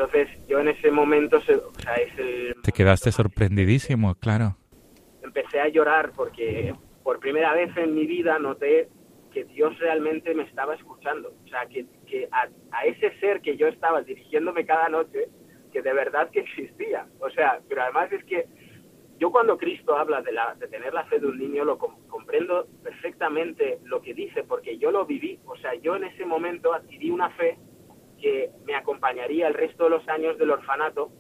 [SPEAKER 5] Entonces, yo en ese momento, o sea, es el...
[SPEAKER 2] Te quedaste sorprendidísimo, claro.
[SPEAKER 5] Empecé a llorar porque por primera vez en mi vida noté que Dios realmente me estaba escuchando. O sea, que, que a, ese ser que yo estaba dirigiéndome cada noche, que de verdad que existía. O sea, pero además es que yo cuando Cristo habla de, la, de tener la fe de un niño, lo comprendo perfectamente lo que dice, porque yo lo viví. O sea, yo en ese momento adquirí una fe que me acompañaría el resto de los años del orfanato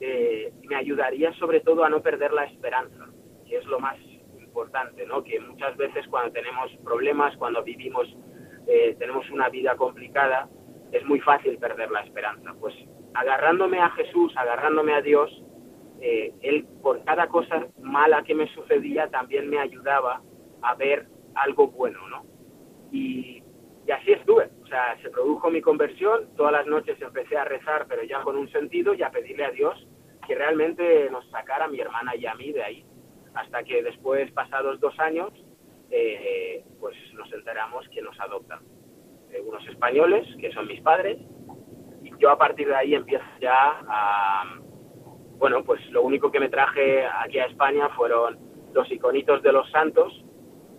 [SPEAKER 5] eh, me ayudaría sobre todo a no perder la esperanza, que es lo más importante, ¿no? Que muchas veces cuando tenemos problemas, cuando vivimos, eh, tenemos una vida complicada, es muy fácil perder la esperanza. Pues agarrándome a Jesús, agarrándome a Dios, eh, Él por cada cosa mala que me sucedía también me ayudaba a ver algo bueno, ¿no? Y, y así o sea, se produjo mi conversión, todas las noches empecé a rezar, pero ya con un sentido y a pedirle a Dios que realmente nos sacara a mi hermana y a mí de ahí. Hasta que después, pasados dos años, eh, pues nos enteramos que nos adoptan. Eh, unos españoles, que son mis padres, y yo a partir de ahí empiezo ya a... Bueno, pues lo único que me traje aquí a España fueron los iconitos de los santos,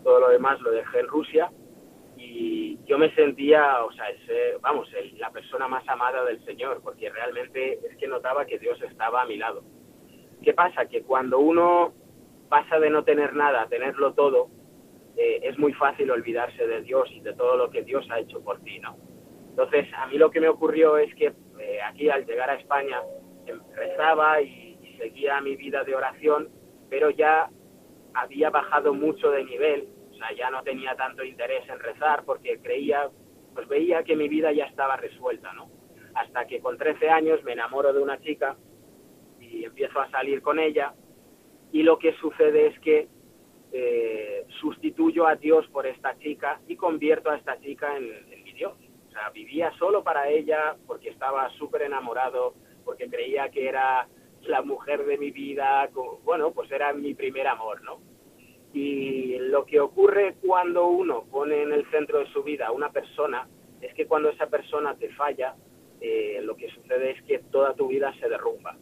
[SPEAKER 5] todo lo demás lo dejé en Rusia, y yo me sentía, o sea, vamos, la persona más amada del Señor, porque realmente es que notaba que Dios estaba a mi lado. ¿Qué pasa? Que cuando uno pasa de no tener nada a tenerlo todo, eh, es muy fácil olvidarse de Dios y de todo lo que Dios ha hecho por ti, ¿no? Entonces, a mí lo que me ocurrió es que eh, aquí al llegar a España em, rezaba y, y seguía mi vida de oración, pero ya había bajado mucho de nivel ya no tenía tanto interés en rezar porque creía, pues veía que mi vida ya estaba resuelta, ¿no? Hasta que con 13 años me enamoro de una chica y empiezo a salir con ella y lo que sucede es que eh, sustituyo a Dios por esta chica y convierto a esta chica en, en mi Dios. O sea, vivía solo para ella porque estaba súper enamorado, porque creía que era la mujer de mi vida, bueno, pues era mi primer amor, ¿no? Y lo que ocurre cuando uno pone en el centro de su vida a una persona es que cuando esa persona te falla, eh, lo que sucede es que toda tu vida se derrumba.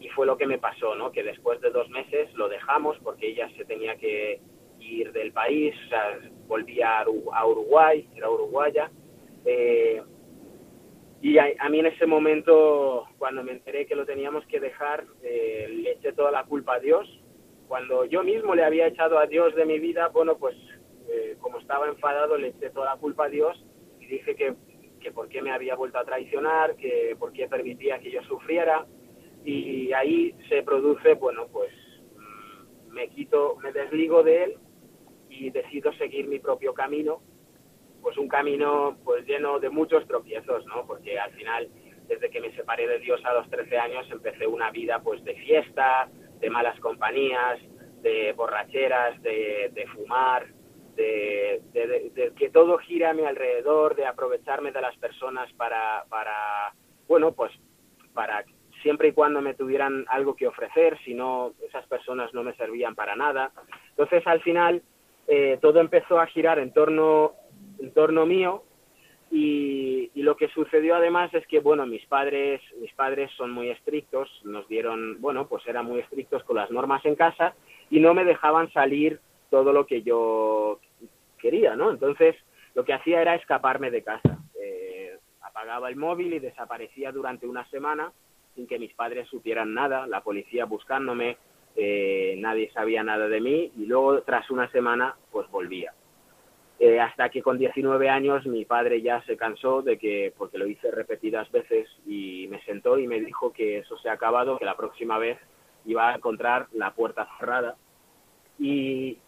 [SPEAKER 5] Y fue lo que me pasó, ¿no? Que después de dos meses lo dejamos porque ella se tenía que ir del país, o sea, volvía a Uruguay, era uruguaya. Eh, y a, mí en ese momento, cuando me enteré que lo teníamos que dejar, eh, le eché toda la culpa a Dios, cuando yo mismo le había echado a Dios de mi vida, bueno, pues eh, como estaba enfadado le eché toda la culpa a Dios y dije que, que por qué me había vuelto a traicionar, que por qué permitía que yo sufriera y ahí se produce, bueno, pues mm, me quito, me desligo de él y decido seguir mi propio camino, pues un camino pues lleno de muchos tropiezos, ¿no? Porque al final, desde que me separé de Dios a los 13 años, empecé una vida pues de fiesta, de malas compañías, de borracheras, de, fumar, de, que todo gira a mi alrededor, de aprovecharme de las personas para, para, bueno, pues para siempre y cuando me tuvieran algo que ofrecer, si no, esas personas no me servían para nada. Entonces, al final, eh, todo empezó a girar en torno, en torno mío y, lo que sucedió además es que, bueno, mis padres, mis padres son muy estrictos, nos dieron, bueno, pues eran muy estrictos con las normas en casa y no me dejaban salir todo lo que yo quería, ¿no? Entonces, lo que hacía era escaparme de casa. Eh, apagaba el móvil y desaparecía durante una semana sin que mis padres supieran nada, la policía buscándome, eh, nadie sabía nada de mí y luego, tras una semana, pues volvía. Eh, hasta que con 19 años mi padre ya se cansó de que, porque lo hice repetidas veces, y me sentó y me dijo que eso se ha acabado, que la próxima vez iba a encontrar la puerta cerrada. Y,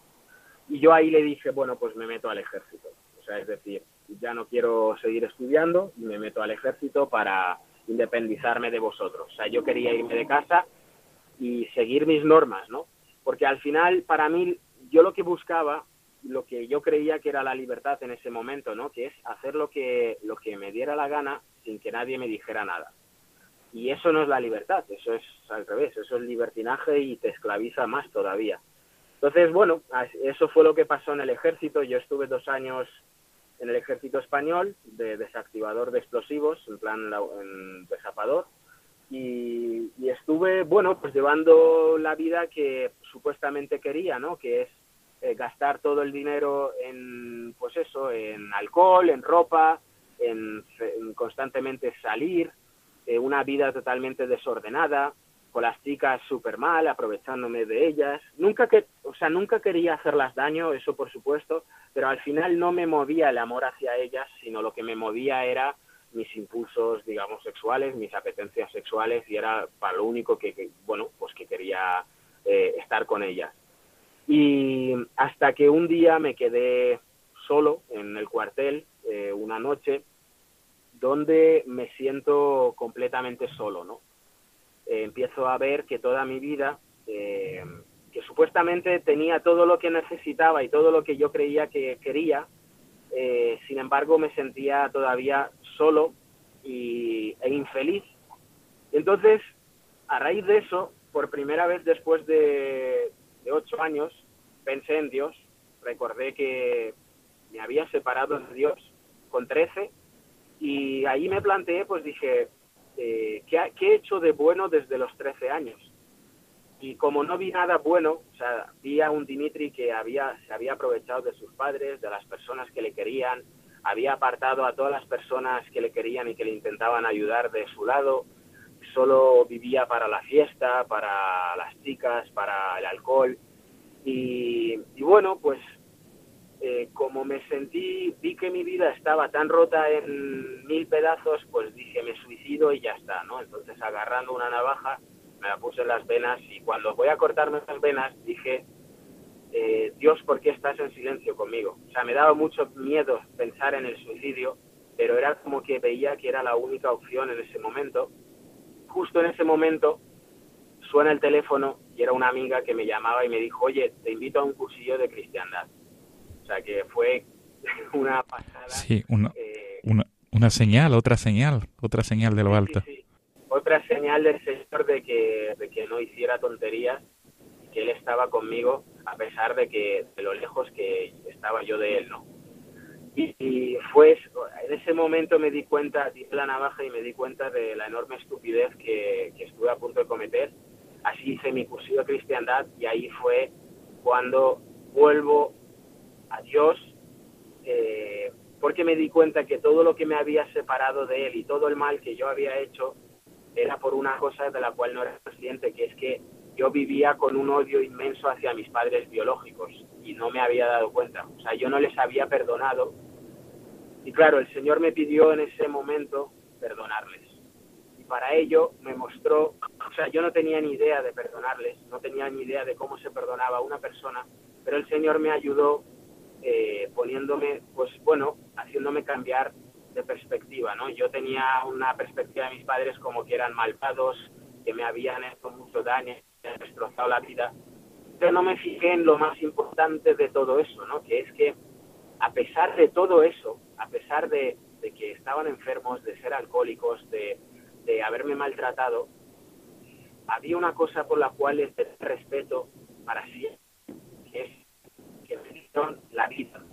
[SPEAKER 5] y yo ahí le dije, bueno, pues me meto al ejército. O sea, es decir, ya no quiero seguir estudiando y me meto al ejército para independizarme de vosotros. O sea, yo quería irme de casa y seguir mis normas, ¿no? Porque al final, para mí, yo lo que buscaba lo que yo creía que era la libertad en ese momento, ¿no? Que es hacer lo que, lo que me diera la gana sin que nadie me dijera nada. Y eso no es la libertad, eso es al revés, eso es libertinaje y te esclaviza más todavía. Entonces, bueno, eso fue lo que pasó en el ejército. Yo estuve dos años en el ejército español de desactivador de explosivos, en plan en desapador. Y, y estuve, bueno, pues llevando la vida que supuestamente quería, ¿no? Que es eh, gastar todo el dinero en, pues eso, en alcohol, en ropa, en, constantemente salir, eh, una vida totalmente desordenada, con las chicas súper mal, aprovechándome de ellas. Nunca que, o sea, nunca quería hacerlas daño, eso por supuesto, pero al final no me movía el amor hacia ellas, sino lo que me movía era mis impulsos, digamos, sexuales, mis apetencias sexuales, y era para lo único que, bueno, pues que quería eh, estar con ellas. Y hasta que un día me quedé solo en el cuartel, eh, una noche, donde me siento completamente solo, ¿no? Eh, empiezo a ver que toda mi vida, eh, que supuestamente tenía todo lo que necesitaba y todo lo que yo creía que quería, sin embargo me sentía todavía solo y, e infeliz. Entonces, a raíz de eso, por primera vez después de, de ocho años, pensé en Dios, recordé que me había separado de Dios con trece y ahí me planteé, pues dije, eh, ¿qué, he hecho de bueno desde los trece años? Y como no vi nada bueno, o sea, vi a un Dimitri que había, se había aprovechado de sus padres, de las personas que le querían, había apartado a todas las personas que le querían y que le intentaban ayudar de su lado, solo vivía para la fiesta, para las chicas, para el alcohol. Y, bueno, pues eh, como me sentí, vi que mi vida estaba tan rota en mil pedazos, pues dije, me suicido y ya está, ¿no? Entonces agarrando una navaja, me la puse en las venas y cuando voy a cortarme las venas dije, eh, Dios, ¿por qué estás en silencio conmigo? O sea, me daba mucho miedo pensar en el suicidio, pero era como que veía que era la única opción en ese momento. Justo en ese momento suena el teléfono y era una amiga que me llamaba y me dijo, oye, te invito a un cursillo de cristiandad. O sea, que fue una pasada.
[SPEAKER 2] Sí, una, eh, una, una, señal, otra señal, otra señal de lo alto
[SPEAKER 5] otra señal del Señor de que, de que no hiciera tonterías, que Él estaba conmigo a pesar de que de lo lejos que estaba yo de Él, ¿no? Y, fue, en ese momento me di cuenta, di la navaja y me di cuenta de la enorme estupidez que, estuve a punto de cometer. Así hice mi cursillo de cristiandad y ahí fue cuando vuelvo a Dios, eh, porque me di cuenta que todo lo que me había separado de Él y todo el mal que yo había hecho era por una cosa de la cual no era consciente, que es que yo vivía con un odio inmenso hacia mis padres biológicos y no me había dado cuenta. O sea, yo no les había perdonado. Y claro, el Señor me pidió en ese momento perdonarles. Y para ello me mostró, o sea, yo no tenía ni idea de perdonarles, no tenía ni idea de cómo se perdonaba a una persona, pero el Señor me ayudó eh, poniéndome, pues bueno, haciéndome cambiar de perspectiva, ¿no? Yo tenía una perspectiva de mis padres como que eran malvados, que me habían hecho mucho daño, me habían destrozado la vida. Pero no me fijé en lo más importante de todo eso, ¿no? Que es que a pesar de todo eso, a pesar de, que estaban enfermos, de ser alcohólicos, de, de haberme maltratado, había una cosa por la cual les respeto para siempre, que es que me dieron la vida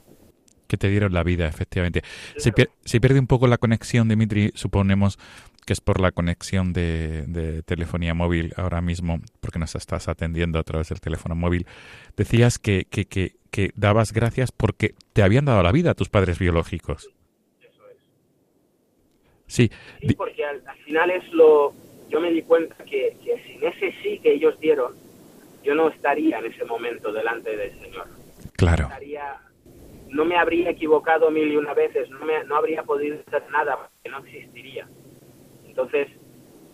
[SPEAKER 2] que te dieron la vida, efectivamente. Se, pierde un poco la conexión, Dimitri, suponemos que es por la conexión de, telefonía móvil ahora mismo, porque nos estás atendiendo a través del teléfono móvil. Decías que, que, que, que dabas gracias porque te habían dado la vida a tus padres biológicos. Eso es.
[SPEAKER 5] Sí, porque al, final es lo... Yo me di cuenta que, que sin ese sí que ellos dieron, yo no estaría en ese momento delante del Señor.
[SPEAKER 2] Claro.
[SPEAKER 5] Estaría no me habría equivocado mil y una veces, no, me, no habría podido hacer nada, porque no existiría. Entonces,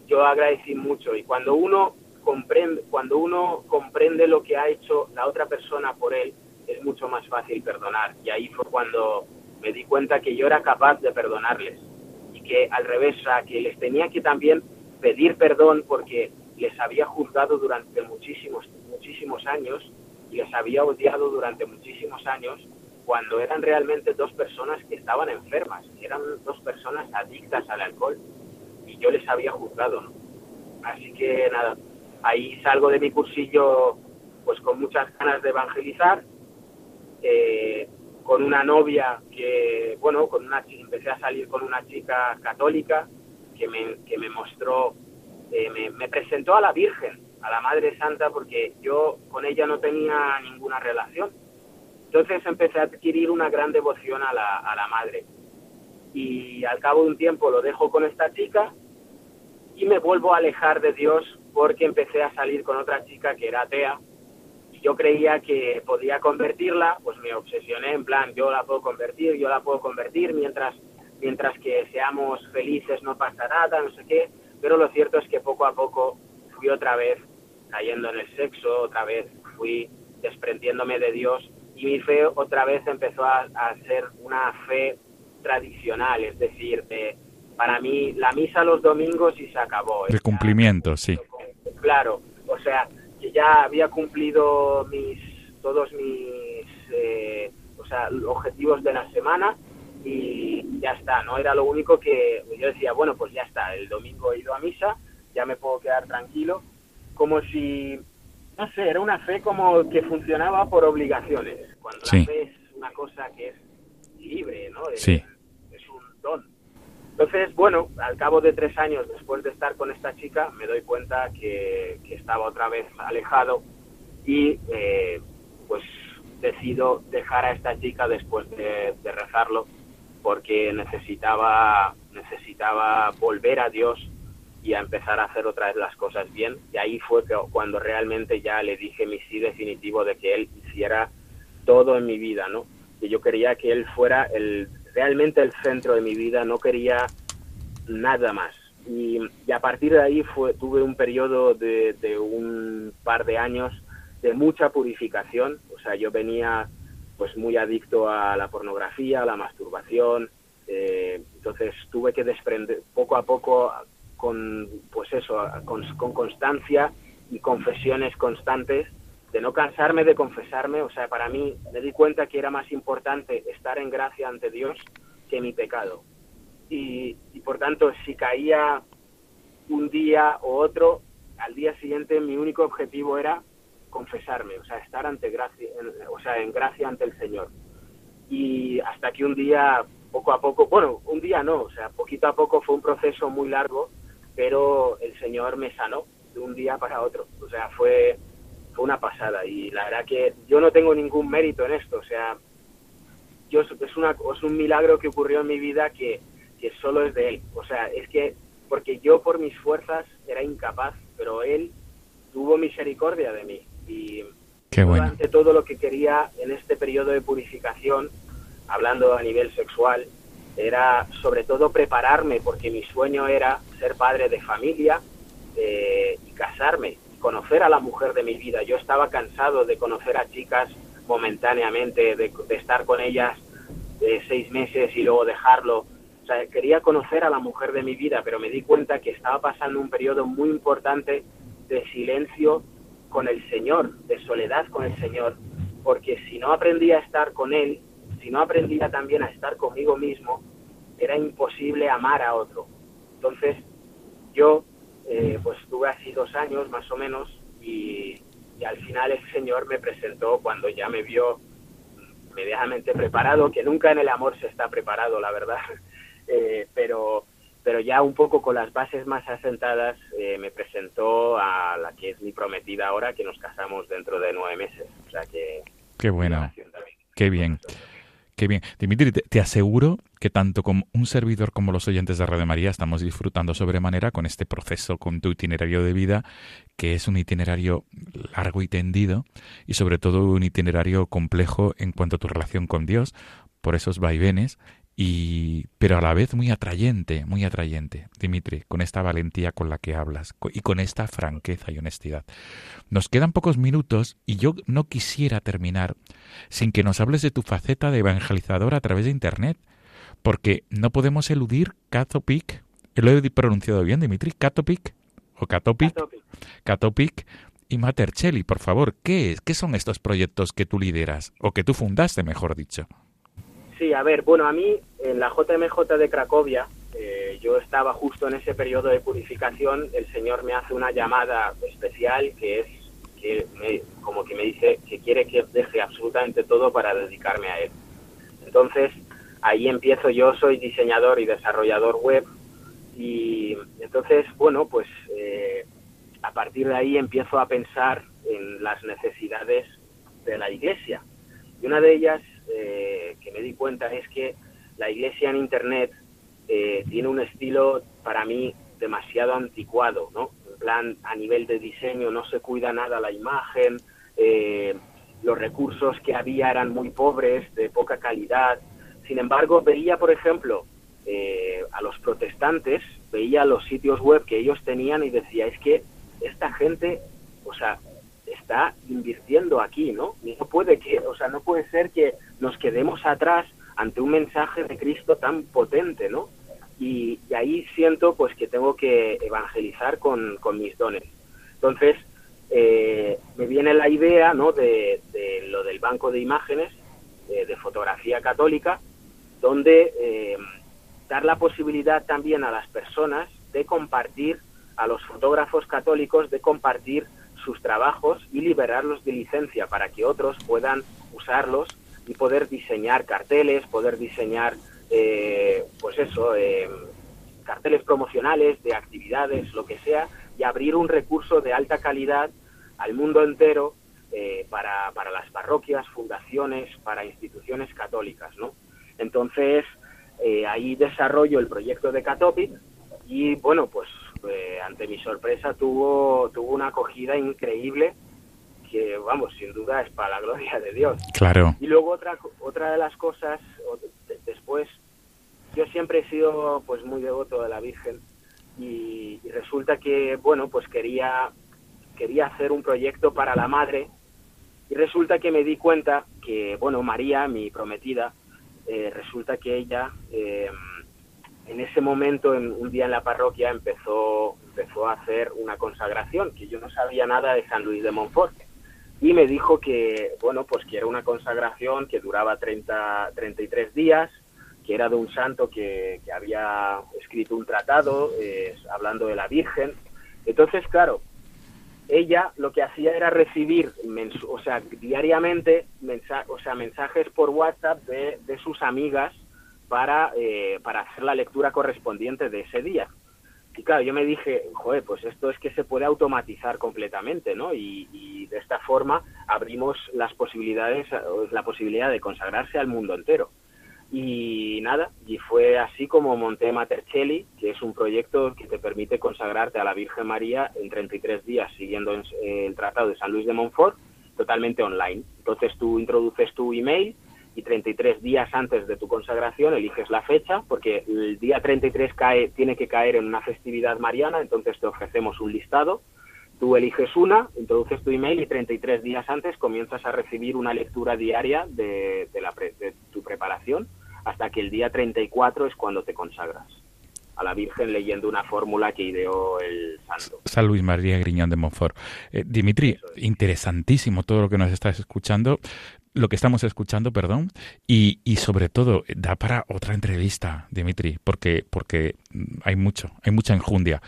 [SPEAKER 5] yo agradecí mucho y cuando uno comprende, cuando uno comprende lo que ha hecho la otra persona por él, es mucho más fácil perdonar. Y ahí fue cuando me di cuenta que yo era capaz de perdonarles y que al revés, o que les tenía que también pedir perdón porque les había juzgado durante muchísimos, muchísimos años y les había odiado durante muchísimos años cuando eran realmente dos personas que estaban enfermas, eran dos personas adictas al alcohol y yo les había juzgado. Así que nada, ahí salgo de mi cursillo pues con muchas ganas de evangelizar, eh, con una novia que, bueno, con una empecé a salir con una chica católica que me, que me mostró, eh, me presentó a la Virgen, a la Madre Santa, porque yo con ella no tenía ninguna relación entonces empecé a adquirir una gran devoción a la, a la madre. Y al cabo de un tiempo lo dejo con esta chica y me vuelvo a alejar de Dios porque empecé a salir con otra chica que era atea y yo creía que podía convertirla, pues me obsesioné en plan, yo la puedo convertir, yo la puedo convertir, mientras, mientras que seamos felices no pasa nada, no sé qué, pero lo cierto es que poco a poco fui otra vez cayendo en el sexo, otra vez fui desprendiéndome de Dios y mi fe otra vez empezó a, ser una fe tradicional, es decir, para mí la misa los domingos y se acabó.
[SPEAKER 2] El cumplimiento, sí.
[SPEAKER 5] Claro, o sea, que ya había cumplido mis todos mis eh, o sea, objetivos de la semana y ya está, no era lo único que yo decía, bueno, pues ya está, el domingo he ido a misa, ya me puedo quedar tranquilo, como si no sé, era una fe como que funcionaba por obligaciones, cuando la fe es una cosa que es libre, ¿no? Es,
[SPEAKER 2] sí.
[SPEAKER 5] es un don. Entonces, bueno, al cabo de tres años después de estar con esta chica, me doy cuenta que, estaba otra vez alejado y eh, pues decido dejar a esta chica después de, de rezarlo porque necesitaba, necesitaba volver a Dios y a empezar a hacer otra vez las cosas bien. Y ahí fue cuando realmente ya le dije mi sí definitivo de que él hiciera todo en mi vida, ¿no? Que yo quería que él fuera el, realmente el centro de mi vida, no quería nada más. Y, a partir de ahí tuve un periodo de, de, un par de años de mucha purificación. O sea, yo venía pues muy adicto a la pornografía, a la masturbación. Eh, entonces tuve que desprender poco a poco con, pues eso, con, constancia y confesiones constantes, de no cansarme de confesarme, o sea, para mí me di cuenta que era más importante estar en gracia ante Dios que mi pecado. Y, por tanto, si caía un día o otro, al día siguiente mi único objetivo era confesarme, o sea, estar ante gracia, o sea, en gracia ante el Señor. Y hasta que un día, poco a poco, bueno, un día no, o sea, poquito a poco fue un proceso muy largo pero el Señor me sanó de un día para otro. O sea, fue, fue una pasada y la verdad que yo no tengo ningún mérito en esto. O sea, yo, es, una, es un milagro que ocurrió en mi vida que, que solo es de Él. O sea, es que porque yo por mis fuerzas era incapaz, pero Él tuvo misericordia de mí. Y
[SPEAKER 2] Qué bueno.
[SPEAKER 5] ante todo lo que quería en este periodo de purificación, hablando a nivel sexual, era sobre todo prepararme, porque mi sueño era ser padre de familia eh, y casarme, conocer a la mujer de mi vida. Yo estaba cansado de conocer a chicas momentáneamente, de, estar con ellas de seis meses y luego dejarlo. O sea, quería conocer a la mujer de mi vida, pero me di cuenta que estaba pasando un periodo muy importante de silencio con el Señor, de soledad con el Señor, porque si no aprendía a estar con Él, si no aprendía también a estar conmigo mismo, era imposible amar a otro. Entonces, yo, eh, pues tuve así dos años más o menos y, al final el Señor me presentó cuando ya me vio medianamente preparado, que nunca en el amor se está preparado, la verdad, eh, pero, pero ya un poco con las bases más asentadas eh, me presentó a la que es mi prometida ahora, que nos casamos dentro de nueve meses. O sea que...
[SPEAKER 2] Qué bueno. Qué bien. Qué bien. Dimitri, te, aseguro que tanto como un servidor como los oyentes de Radio María estamos disfrutando sobremanera con este proceso, con tu itinerario de vida, que es un itinerario largo y tendido y sobre todo un itinerario complejo en cuanto a tu relación con Dios, por esos vaivenes y pero a la vez muy atrayente, muy atrayente, Dimitri, con esta valentía con la que hablas y con esta franqueza y honestidad. Nos quedan pocos minutos y yo no quisiera terminar sin que nos hables de tu faceta de evangelizador a través de internet, porque no podemos eludir Catopic, lo he pronunciado bien, Dimitri, Catopic o Catopic, Catopic y Matercelli, por favor, ¿qué es? ¿Qué son estos proyectos que tú lideras o que tú fundaste, mejor dicho?
[SPEAKER 5] Sí, a ver, bueno, a mí en la JMJ de Cracovia, eh, yo estaba justo en ese periodo de purificación, el Señor me hace una llamada especial que es que como que me dice que quiere que deje absolutamente todo para dedicarme a Él. Entonces, ahí empiezo, yo soy diseñador y desarrollador web y entonces, bueno, pues eh, a partir de ahí empiezo a pensar en las necesidades de la iglesia. Y una de ellas eh, que me di cuenta es que la iglesia en Internet eh, tiene un estilo para mí demasiado anticuado, ¿no? En plan, a nivel de diseño no se cuida nada la imagen, eh, los recursos que había eran muy pobres, de poca calidad. Sin embargo, veía, por ejemplo, a los protestantes, veía los sitios web que ellos tenían y decía, es que esta gente, o sea, está invirtiendo aquí, ¿no? no puede que, o sea, no puede ser que nos quedemos atrás ante un mensaje de Cristo tan potente, ¿no? Y, ahí siento pues que tengo que evangelizar con, mis dones. Entonces, eh, me viene la idea, ¿no? De, lo del banco de imágenes eh, de fotografía católica, donde eh, dar la posibilidad también a las personas de compartir, a los fotógrafos católicos, de compartir sus trabajos y liberarlos de licencia para que otros puedan usarlos y poder diseñar carteles, poder diseñar, eh, pues eso, eh, carteles promocionales, de actividades, lo que sea, y abrir un recurso de alta calidad al mundo entero eh, para, para, las parroquias, fundaciones, para instituciones católicas, ¿no? Entonces, eh, ahí desarrollo el proyecto de Catopic y, bueno, pues eh, ante mi sorpresa tuvo, tuvo una acogida increíble que, vamos, sin duda es para la gloria de Dios.
[SPEAKER 2] Claro.
[SPEAKER 5] Y luego otra, otra de las cosas, después, yo siempre he sido pues muy devoto de la Virgen y, resulta que, bueno, pues quería, quería hacer un proyecto para la madre y resulta que me di cuenta que, bueno, María, mi prometida, eh, resulta que ella eh, en ese momento, en, un día en la parroquia, empezó, empezó a hacer una consagración, que yo no sabía nada de San Luis de Montfort. Y me dijo que, bueno, pues que era una consagración que duraba 30, 33 días, que era de un santo que, había escrito un tratado eh, hablando de la Virgen. Entonces, claro, ella lo que hacía era recibir, o sea, diariamente, o sea, mensajes por WhatsApp de sus amigas para, eh, para hacer la lectura correspondiente de ese día. Y claro, yo me dije, joder, pues esto es que se puede automatizar completamente, ¿no? Y, y de esta forma abrimos las posibilidades, la posibilidad de consagrarse al mundo entero. Y nada, y fue así como monté Matercelli, que es un proyecto que te permite consagrarte a la Virgen María en 33 días siguiendo el Tratado de San Luis de Montfort, totalmente online. Entonces tú introduces tu email y 33 días antes de tu consagración eliges la fecha, porque el día 33 cae, tiene que caer en una festividad mariana, entonces te ofrecemos un listado Tú eliges una, introduces tu email y 33 días antes comienzas a recibir una lectura diaria de, la de tu preparación hasta que el día 34 es cuando te consagras a la Virgen leyendo una fórmula que ideó el santo.
[SPEAKER 2] San Luis María Griñón de Montfort. Eh, Dimitri, interesantísimo todo lo que nos estás escuchando, lo que estamos escuchando, perdón, y, y sobre todo da para otra entrevista, Dimitri, porque, porque hay mucho, hay mucha enjundia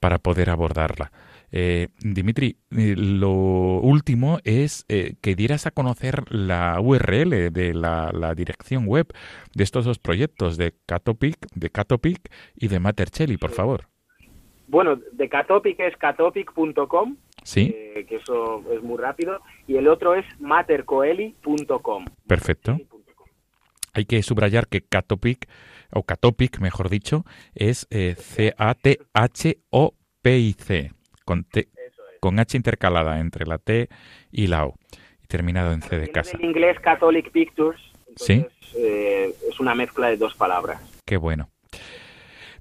[SPEAKER 2] para poder abordarla. Eh, Dimitri, eh, lo último es eh, que dieras a conocer la URL de la, dirección web de estos dos proyectos, de Catopic, de Catopic y de Matercelli, por favor.
[SPEAKER 5] Bueno, de Catopic es catopic.com,
[SPEAKER 2] ¿Sí?
[SPEAKER 5] que eso es muy rápido, y el otro es matercoeli.com.
[SPEAKER 2] Perfecto. Hay que subrayar que Catopic, o Catopic, mejor dicho, es C-A-T-H-O-P-I-C con, con H intercalada entre la T y la O, y terminado en C de casa.
[SPEAKER 5] En inglés Catholic Pictures, ¿Sí? Eh, es una mezcla de dos palabras.
[SPEAKER 2] Qué bueno.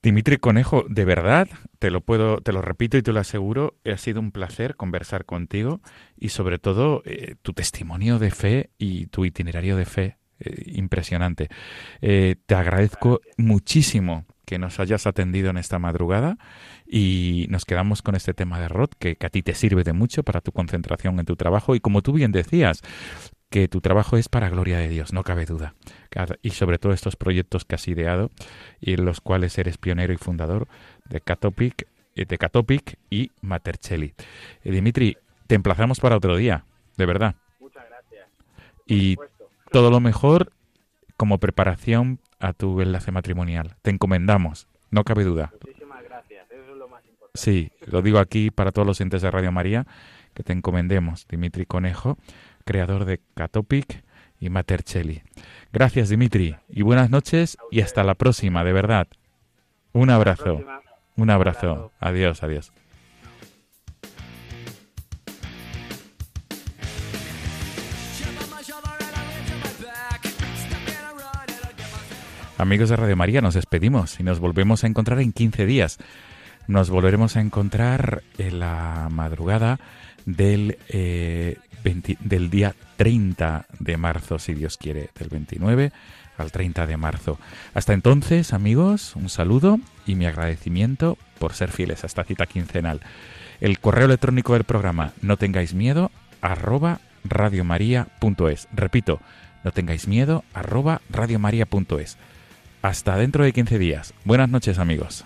[SPEAKER 2] Dimitri Conejo, de verdad, te lo puedo, te lo repito y te lo aseguro, ha sido un placer conversar contigo y sobre todo eh, tu testimonio de fe y tu itinerario de fe eh, impresionante. te agradezco muchísimo que nos hayas atendido en esta madrugada y nos quedamos con este tema de Rod que, a ti te sirve de mucho para tu concentración en tu trabajo y como tú bien decías, que tu trabajo es para gloria de Dios, no cabe duda. Y sobre todo estos proyectos que has ideado y en los cuales eres pionero y fundador de Catopic, eh, de Catopic y Matercelli. Eh, Dimitri, te emplazamos para otro día, de verdad.
[SPEAKER 5] Muchas gracias.
[SPEAKER 2] Y todo lo mejor como preparación a tu enlace matrimonial. Te encomendamos, no cabe duda.
[SPEAKER 5] Muchísimas gracias, eso es lo más importante.
[SPEAKER 2] Sí, lo digo aquí para todos los entes de Radio María, que te encomendemos, Dimitri Conejo, creador de Catopic y Matercelli. Gracias, Dimitri, y buenas noches y hasta la próxima, de verdad. Un abrazo. Un abrazo. Adiós, adiós. Amigos de Radio María, nos despedimos y nos volvemos a encontrar en 15 días. Nos volveremos a encontrar en la madrugada del, eh, del día 30 de marzo, si Dios quiere, del 29 al 30 de marzo. Hasta entonces, amigos, un saludo y mi agradecimiento por ser fieles a esta cita quincenal. El correo electrónico del programa no tengáis miedo arroba radiomaria.es. Repito, no tengáis miedo arroba radiomaria.es. Hasta dentro de 15 días. Buenas noches amigos.